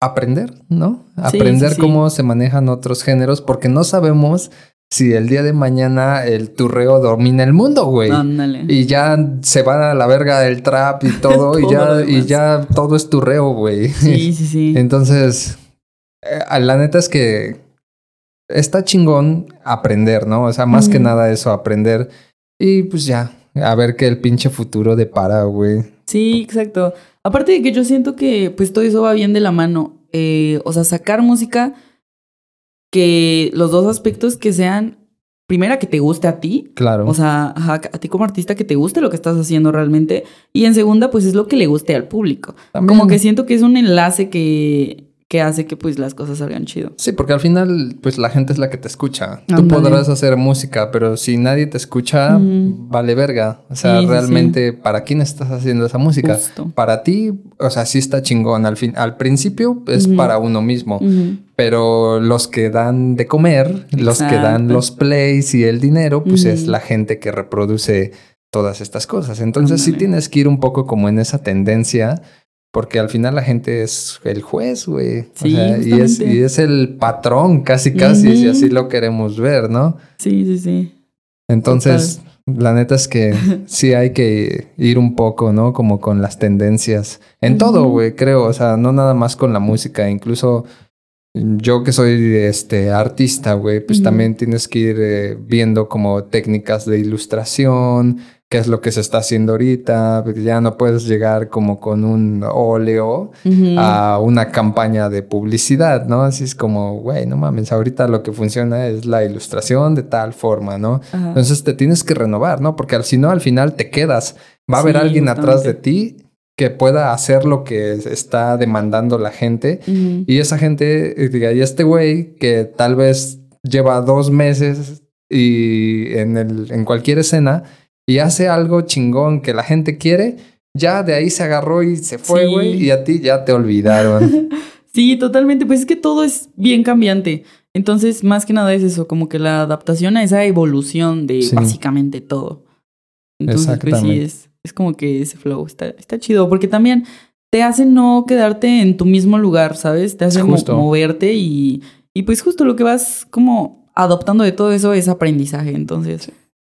aprender, ¿no? Aprender sí, sí. cómo se manejan otros géneros, porque no sabemos si el día de mañana el turreo domina el mundo, güey. Ándale. Y ya se va a la verga el trap y *laughs* todo, y ya, y ya todo es turreo, güey. Sí, *laughs* sí, sí. Entonces, eh, la neta es que está chingón aprender, ¿no? O sea, más que nada eso, aprender. Y pues ya, a ver qué el pinche futuro depara, güey. Sí, exacto. Aparte de que yo siento que pues todo eso va bien de la mano. Eh, o sea, sacar música que los dos aspectos que sean, primera, que te guste a ti. Claro. O sea, a ti como artista que te guste lo que estás haciendo realmente. Y en segunda, pues es lo que le guste al público. También- Como que siento que es un enlace que, que hace que pues las cosas salgan chido. Sí, porque al final, pues la gente es la que te escucha. Tú podrás hacer música, pero si nadie te escucha, vale verga. O sea, Sí, sí, realmente, ¿para quién estás haciendo esa música? Justo. Para ti, o sea, sí está chingón. Al fin, al principio es para uno mismo. Pero los que dan de comer, los que dan los plays y el dinero, pues es la gente que reproduce todas estas cosas. Entonces sí Ándale. tienes que ir un poco como en esa tendencia, porque al final la gente es el juez, güey. O Sí, sea, y, es, justamente. y es el patrón, casi, casi, si así lo queremos ver, ¿no? Sí, sí, sí. Entonces, la neta es que *laughs* sí hay que ir un poco, ¿no? Como con las tendencias. En todo, güey, creo. O sea, no nada más con la música. Incluso yo que soy este artista, güey, pues también tienes que ir eh, viendo como técnicas de ilustración, qué es lo que se está haciendo ahorita. porque Ya no puedes llegar como con un óleo a una campaña de publicidad, ¿no? Así es como, güey, no mames, ahorita lo que funciona es la ilustración de tal forma, ¿no? Entonces te tienes que renovar, ¿no? Porque al- si no, al final te quedas. Va a haber alguien atrás de ti que pueda hacer lo que está demandando la gente. Y esa gente, eh, diga, y este güey que tal vez lleva dos meses y en, el, en cualquier escena y hace algo chingón que la gente quiere, ya de ahí se agarró y se fue, Sí. güey, y a ti ya te olvidaron. *laughs* Sí, totalmente. Pues es que todo es bien cambiante. Entonces, más que nada es eso, como que la adaptación a esa evolución de Sí. básicamente todo. Entonces, pues sí, Exactamente. es, es como que ese flow está, está chido, porque también te hace no quedarte en tu mismo lugar, ¿sabes? Te hace mo- moverte y, y pues justo lo que vas como adoptando de todo eso es aprendizaje. Entonces,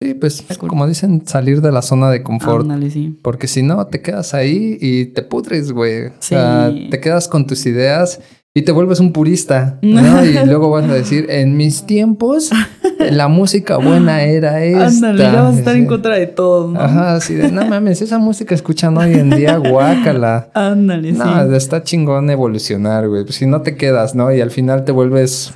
Sí, pues como dicen, salir de la zona de confort. ándale, sí. Porque si no, te quedas ahí y te pudres, güey. O sea, Sí. te quedas con tus ideas y te vuelves un purista, ¿no? y luego vas a decir, en mis tiempos, la música buena era esta. Ándale, ya vas a estar en contra de todo, ¿no? Ajá, así de, no mames, esa música escuchan hoy en día, guácala. Ándale, No, sí. está chingón evolucionar, güey. Pues si no te quedas, ¿no? Y al final te vuelves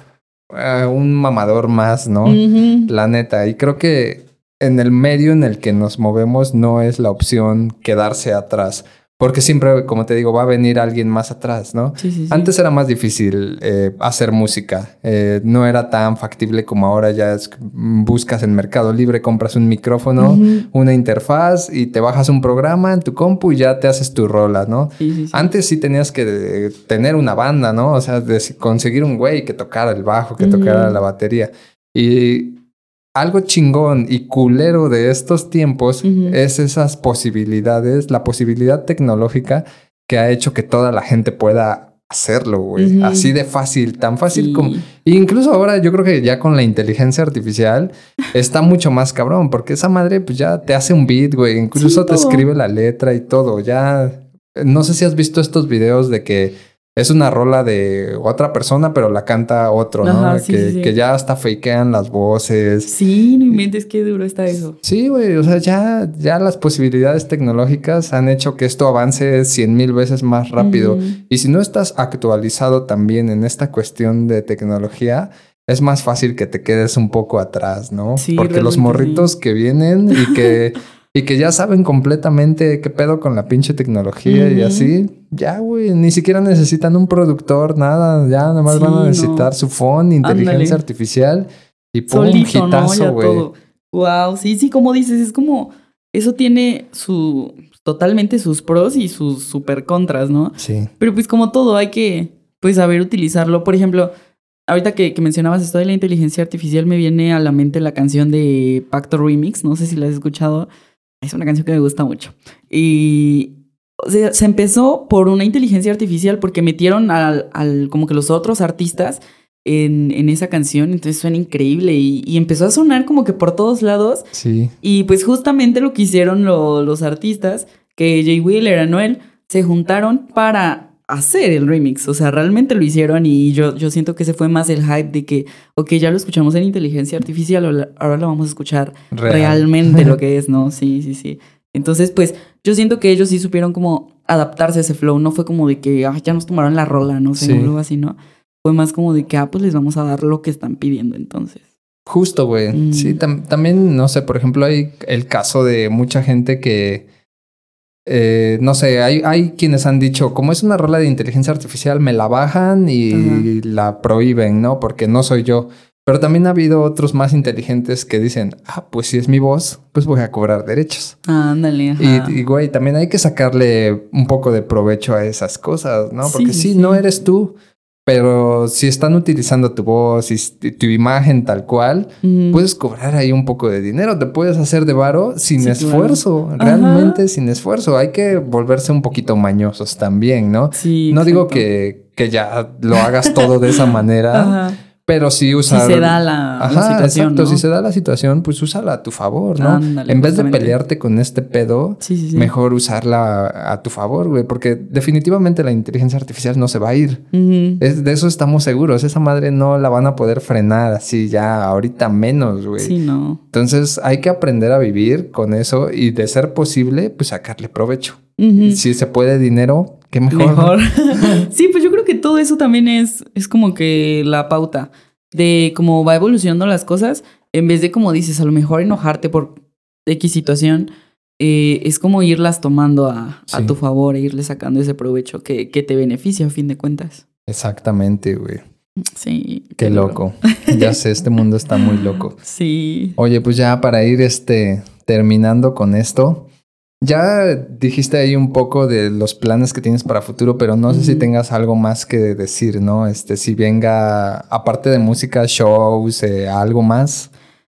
eh, un mamador más, ¿no? Ujú. La neta. Y creo que en el medio en el que nos movemos no es la opción quedarse atrás. Porque siempre, como te digo, va a venir alguien más atrás, ¿no? Sí, sí, sí. Antes era más difícil eh, hacer música. Eh, no era tan factible como ahora. Ya es- buscas en Mercado Libre, compras un micrófono, una interfaz y te bajas un programa en tu compu y ya te haces tu rola, ¿no? Antes sí tenías que eh, tener una banda, ¿no? O sea, de- conseguir un güey que tocara el bajo, que tocara la batería. Y algo chingón y culero de estos tiempos es esas posibilidades, la posibilidad tecnológica que ha hecho que toda la gente pueda hacerlo, güey. Así de fácil, tan fácil Sí. como... E incluso ahora yo creo que ya con la inteligencia artificial está mucho más cabrón, porque esa madre pues ya te hace un beat, güey. Incluso Sí, te escribe la letra y todo. Ya... No sé si has visto estos videos de que es una rola de otra persona, pero la canta otro, ¿no? Ajá, sí, que, sí, sí. que ya hasta fakean las voces. Sí, no inventes qué duro está eso. Sí, güey, o sea, ya, ya las posibilidades tecnológicas han hecho que esto avance cien mil veces más rápido. Y si no estás actualizado también en esta cuestión de tecnología, es más fácil que te quedes un poco atrás, ¿no? Sí, Porque los morritos sí. que vienen y que, *laughs* y que ya saben completamente qué pedo con la pinche tecnología y así, ya, güey, ni siquiera necesitan un productor, nada, ya nada más Sí, van a no. necesitar su phone, inteligencia Ándale. artificial y pum, Solito, ¿no? hitazo, güey. todo. Wow, sí, sí, como dices, es como. Eso tiene su. Totalmente sus pros y sus super contras, ¿no? Sí. Pero pues como todo, hay que pues saber utilizarlo. Por ejemplo, ahorita que, que mencionabas esto de la inteligencia artificial, me viene a la mente la canción de Pacto Remix. No sé si la has escuchado. Es una canción que me gusta mucho. Y o sea, se empezó por una inteligencia artificial porque metieron al, al- como que los otros artistas en, en esa canción. Entonces suena increíble y, y empezó a sonar como que por todos lados. Sí. Y pues justamente lo que hicieron lo- los artistas, que Jay Wheeler, Anuel, se juntaron para hacer el remix. O sea, realmente lo hicieron y yo, yo siento que ese fue más el hype de que, ok, ya lo escuchamos en inteligencia artificial, ahora lo vamos a escuchar Real. realmente lo que *laughs* es, ¿no? Sí, sí, sí. Entonces, pues yo siento que ellos sí supieron como adaptarse a ese flow. No fue como de que, ah, ya nos tomaron la rola, no sé, Sí. algo así, ¿no? Fue más como de que, ah, pues les vamos a dar lo que están pidiendo entonces. Justo, güey. Mm. Sí, tam- también, no sé, por ejemplo, hay el caso de mucha gente que, eh, no sé, hay, hay quienes han dicho, como es una rola de inteligencia artificial, me la bajan y la prohíben, ¿no? Porque no soy yo. Pero también ha habido otros más inteligentes que dicen, ah, pues si es mi voz, pues voy a cobrar derechos. Ándale, ajá. Y, y, güey, también hay que sacarle un poco de provecho a esas cosas, ¿no? Porque Sí, sí, sí. no eres tú, pero si están utilizando tu voz y tu imagen tal cual, puedes cobrar ahí un poco de dinero, te puedes hacer de varo sin Sí, claro. esfuerzo, Ajá. realmente sin esfuerzo. Hay que volverse un poquito mañosos también, ¿no? Sí, no digo que, que ya lo hagas todo de esa manera, *laughs* Ajá. Pero Si usar... se da la, la Ajá, situación, exacto. ¿no? Si se da la situación, pues úsala a tu favor, ¿no? Ándale, en vez de pelearte con este pedo, Sí, sí, sí. mejor usarla a tu favor, güey, porque definitivamente la inteligencia artificial no se va a ir. Es, de eso estamos seguros. Esa madre no la van a poder frenar así ya, ahorita menos, güey. Sí, no. Entonces hay que aprender a vivir con eso y de ser posible, pues sacarle provecho. Si se puede dinero, qué mejor. ¿no? Mejor. *laughs* sí, pues yo creo que todo eso también es, es como que la pauta de cómo va evolucionando las cosas. En vez de, como dices, a lo mejor enojarte por X situación, eh, es como irlas tomando a, a tu favor e irle sacando ese provecho que, que te beneficia a fin de cuentas. Exactamente, güey. Sí. Qué loco. ya sé, este mundo está muy loco. *laughs* Sí. Oye, pues ya para ir este terminando con esto, ya dijiste ahí un poco de los planes que tienes para futuro, pero no sé si tengas algo más que decir, ¿no? Este, si venga, aparte de música, shows, eh, algo más.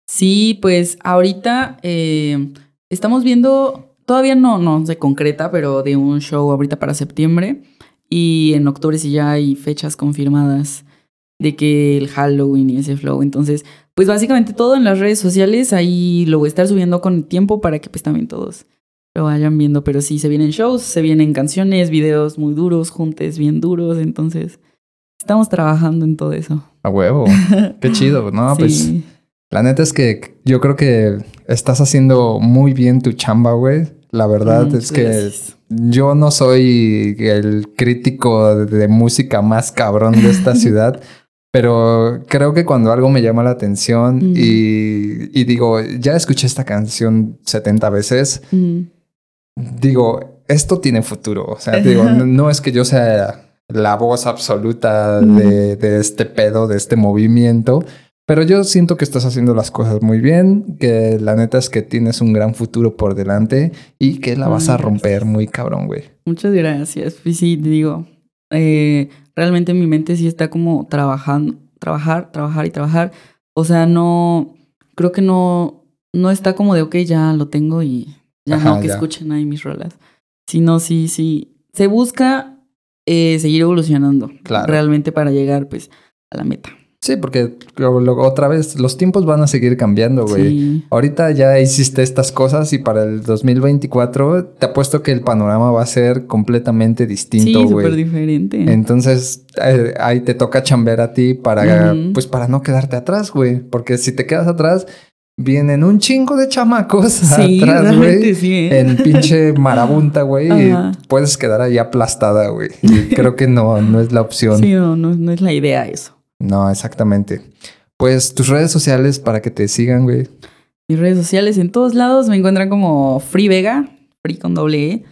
Sí, pues ahorita eh, estamos viendo, todavía no, no se concreta, pero de un show ahorita para septiembre. Y en octubre sí ya hay fechas confirmadas de que el Halloween y ese flow. Entonces, pues básicamente todo en las redes sociales, ahí lo voy a estar subiendo con tiempo para que pues también todos lo vayan viendo. Pero sí, se vienen shows, se vienen canciones, videos muy duros, juntes bien duros. Entonces, estamos trabajando en todo eso. A huevo. *laughs* Qué chido, ¿no? Pues la neta es que yo creo que estás haciendo muy bien tu chamba, güey. La verdad Muchas es que gracias. yo no soy el crítico de música más cabrón de esta *laughs* ciudad, pero creo que cuando algo me llama la atención Mm. y, y digo, ya escuché esta canción 70 veces, Mm. Digo, esto tiene futuro. O sea, digo, no, no es que yo sea la voz absoluta de, de este pedo, de este movimiento, pero yo siento que estás haciendo las cosas muy bien, que la neta es que tienes un gran futuro por delante y que la vas a romper muy cabrón, güey. Muchas gracias. Pues sí, digo, eh, realmente mi mente sí está como trabajando, trabajar, trabajar y trabajar. O sea, no, creo que no, no está como de, ok, ya lo tengo y ya Ajá, no, que ya. escuchen ahí mis rolas. Sino sí, sí, se busca eh, seguir evolucionando. Claro. Realmente para llegar, pues, a la meta. Sí, porque luego- luego otra vez los tiempos van a seguir cambiando, güey. Sí. Ahorita ya hiciste estas cosas y para el 2024 te apuesto que el panorama va a ser completamente Sí, distinto, súper güey. diferente. Entonces eh, ahí te toca chambear a ti para, pues para no quedarte atrás, güey. Porque si te quedas atrás, vienen un chingo de chamacos *laughs* sí, atrás, güey. sí. ¿eh? En pinche *laughs* marabunta, güey. y puedes quedar ahí aplastada, güey. *laughs* Creo que no, no es la opción. Sí, no, no, no es la idea eso. No, exactamente. Pues tus redes sociales para que te sigan, güey. Mis redes sociales en todos lados me encuentran como Free Vega, Free con doble E.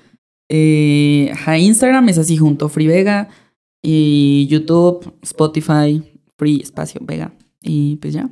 Eh, Instagram es así junto, Free Vega. Y YouTube, Spotify, Free Espacio Vega. Y pues ya.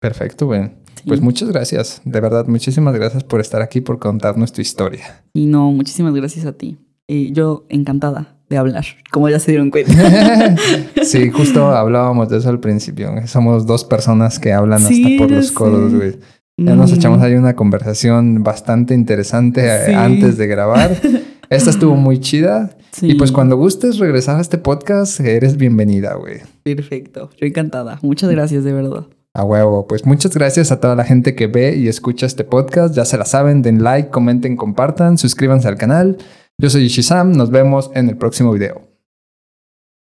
Perfecto, güey. Pues muchas gracias. De verdad, muchísimas gracias por estar aquí, por contarnos tu historia. Y no, muchísimas gracias a ti. Eh, yo encantada de hablar, como ya se dieron cuenta. *laughs* *laughs* sí, justo hablábamos de eso al principio. Somos dos personas que hablan Sí, hasta por los codos, güey. Ya nos Mm. echamos ahí una conversación bastante interesante eh, Sí. antes de grabar. *laughs* Esta estuvo muy chida. Sí, Y pues cuando gustes regresar a este podcast, eres bienvenida, güey. Perfecto, yo encantada. Muchas gracias, de verdad. A huevo. Pues muchas gracias a toda la gente que ve y escucha este podcast. Ya se la saben, den like, comenten, compartan, suscríbanse al canal. Yo soy Ishizam, nos vemos en el próximo video.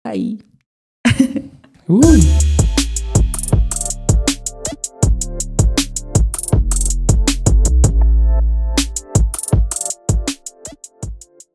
Bye. *laughs*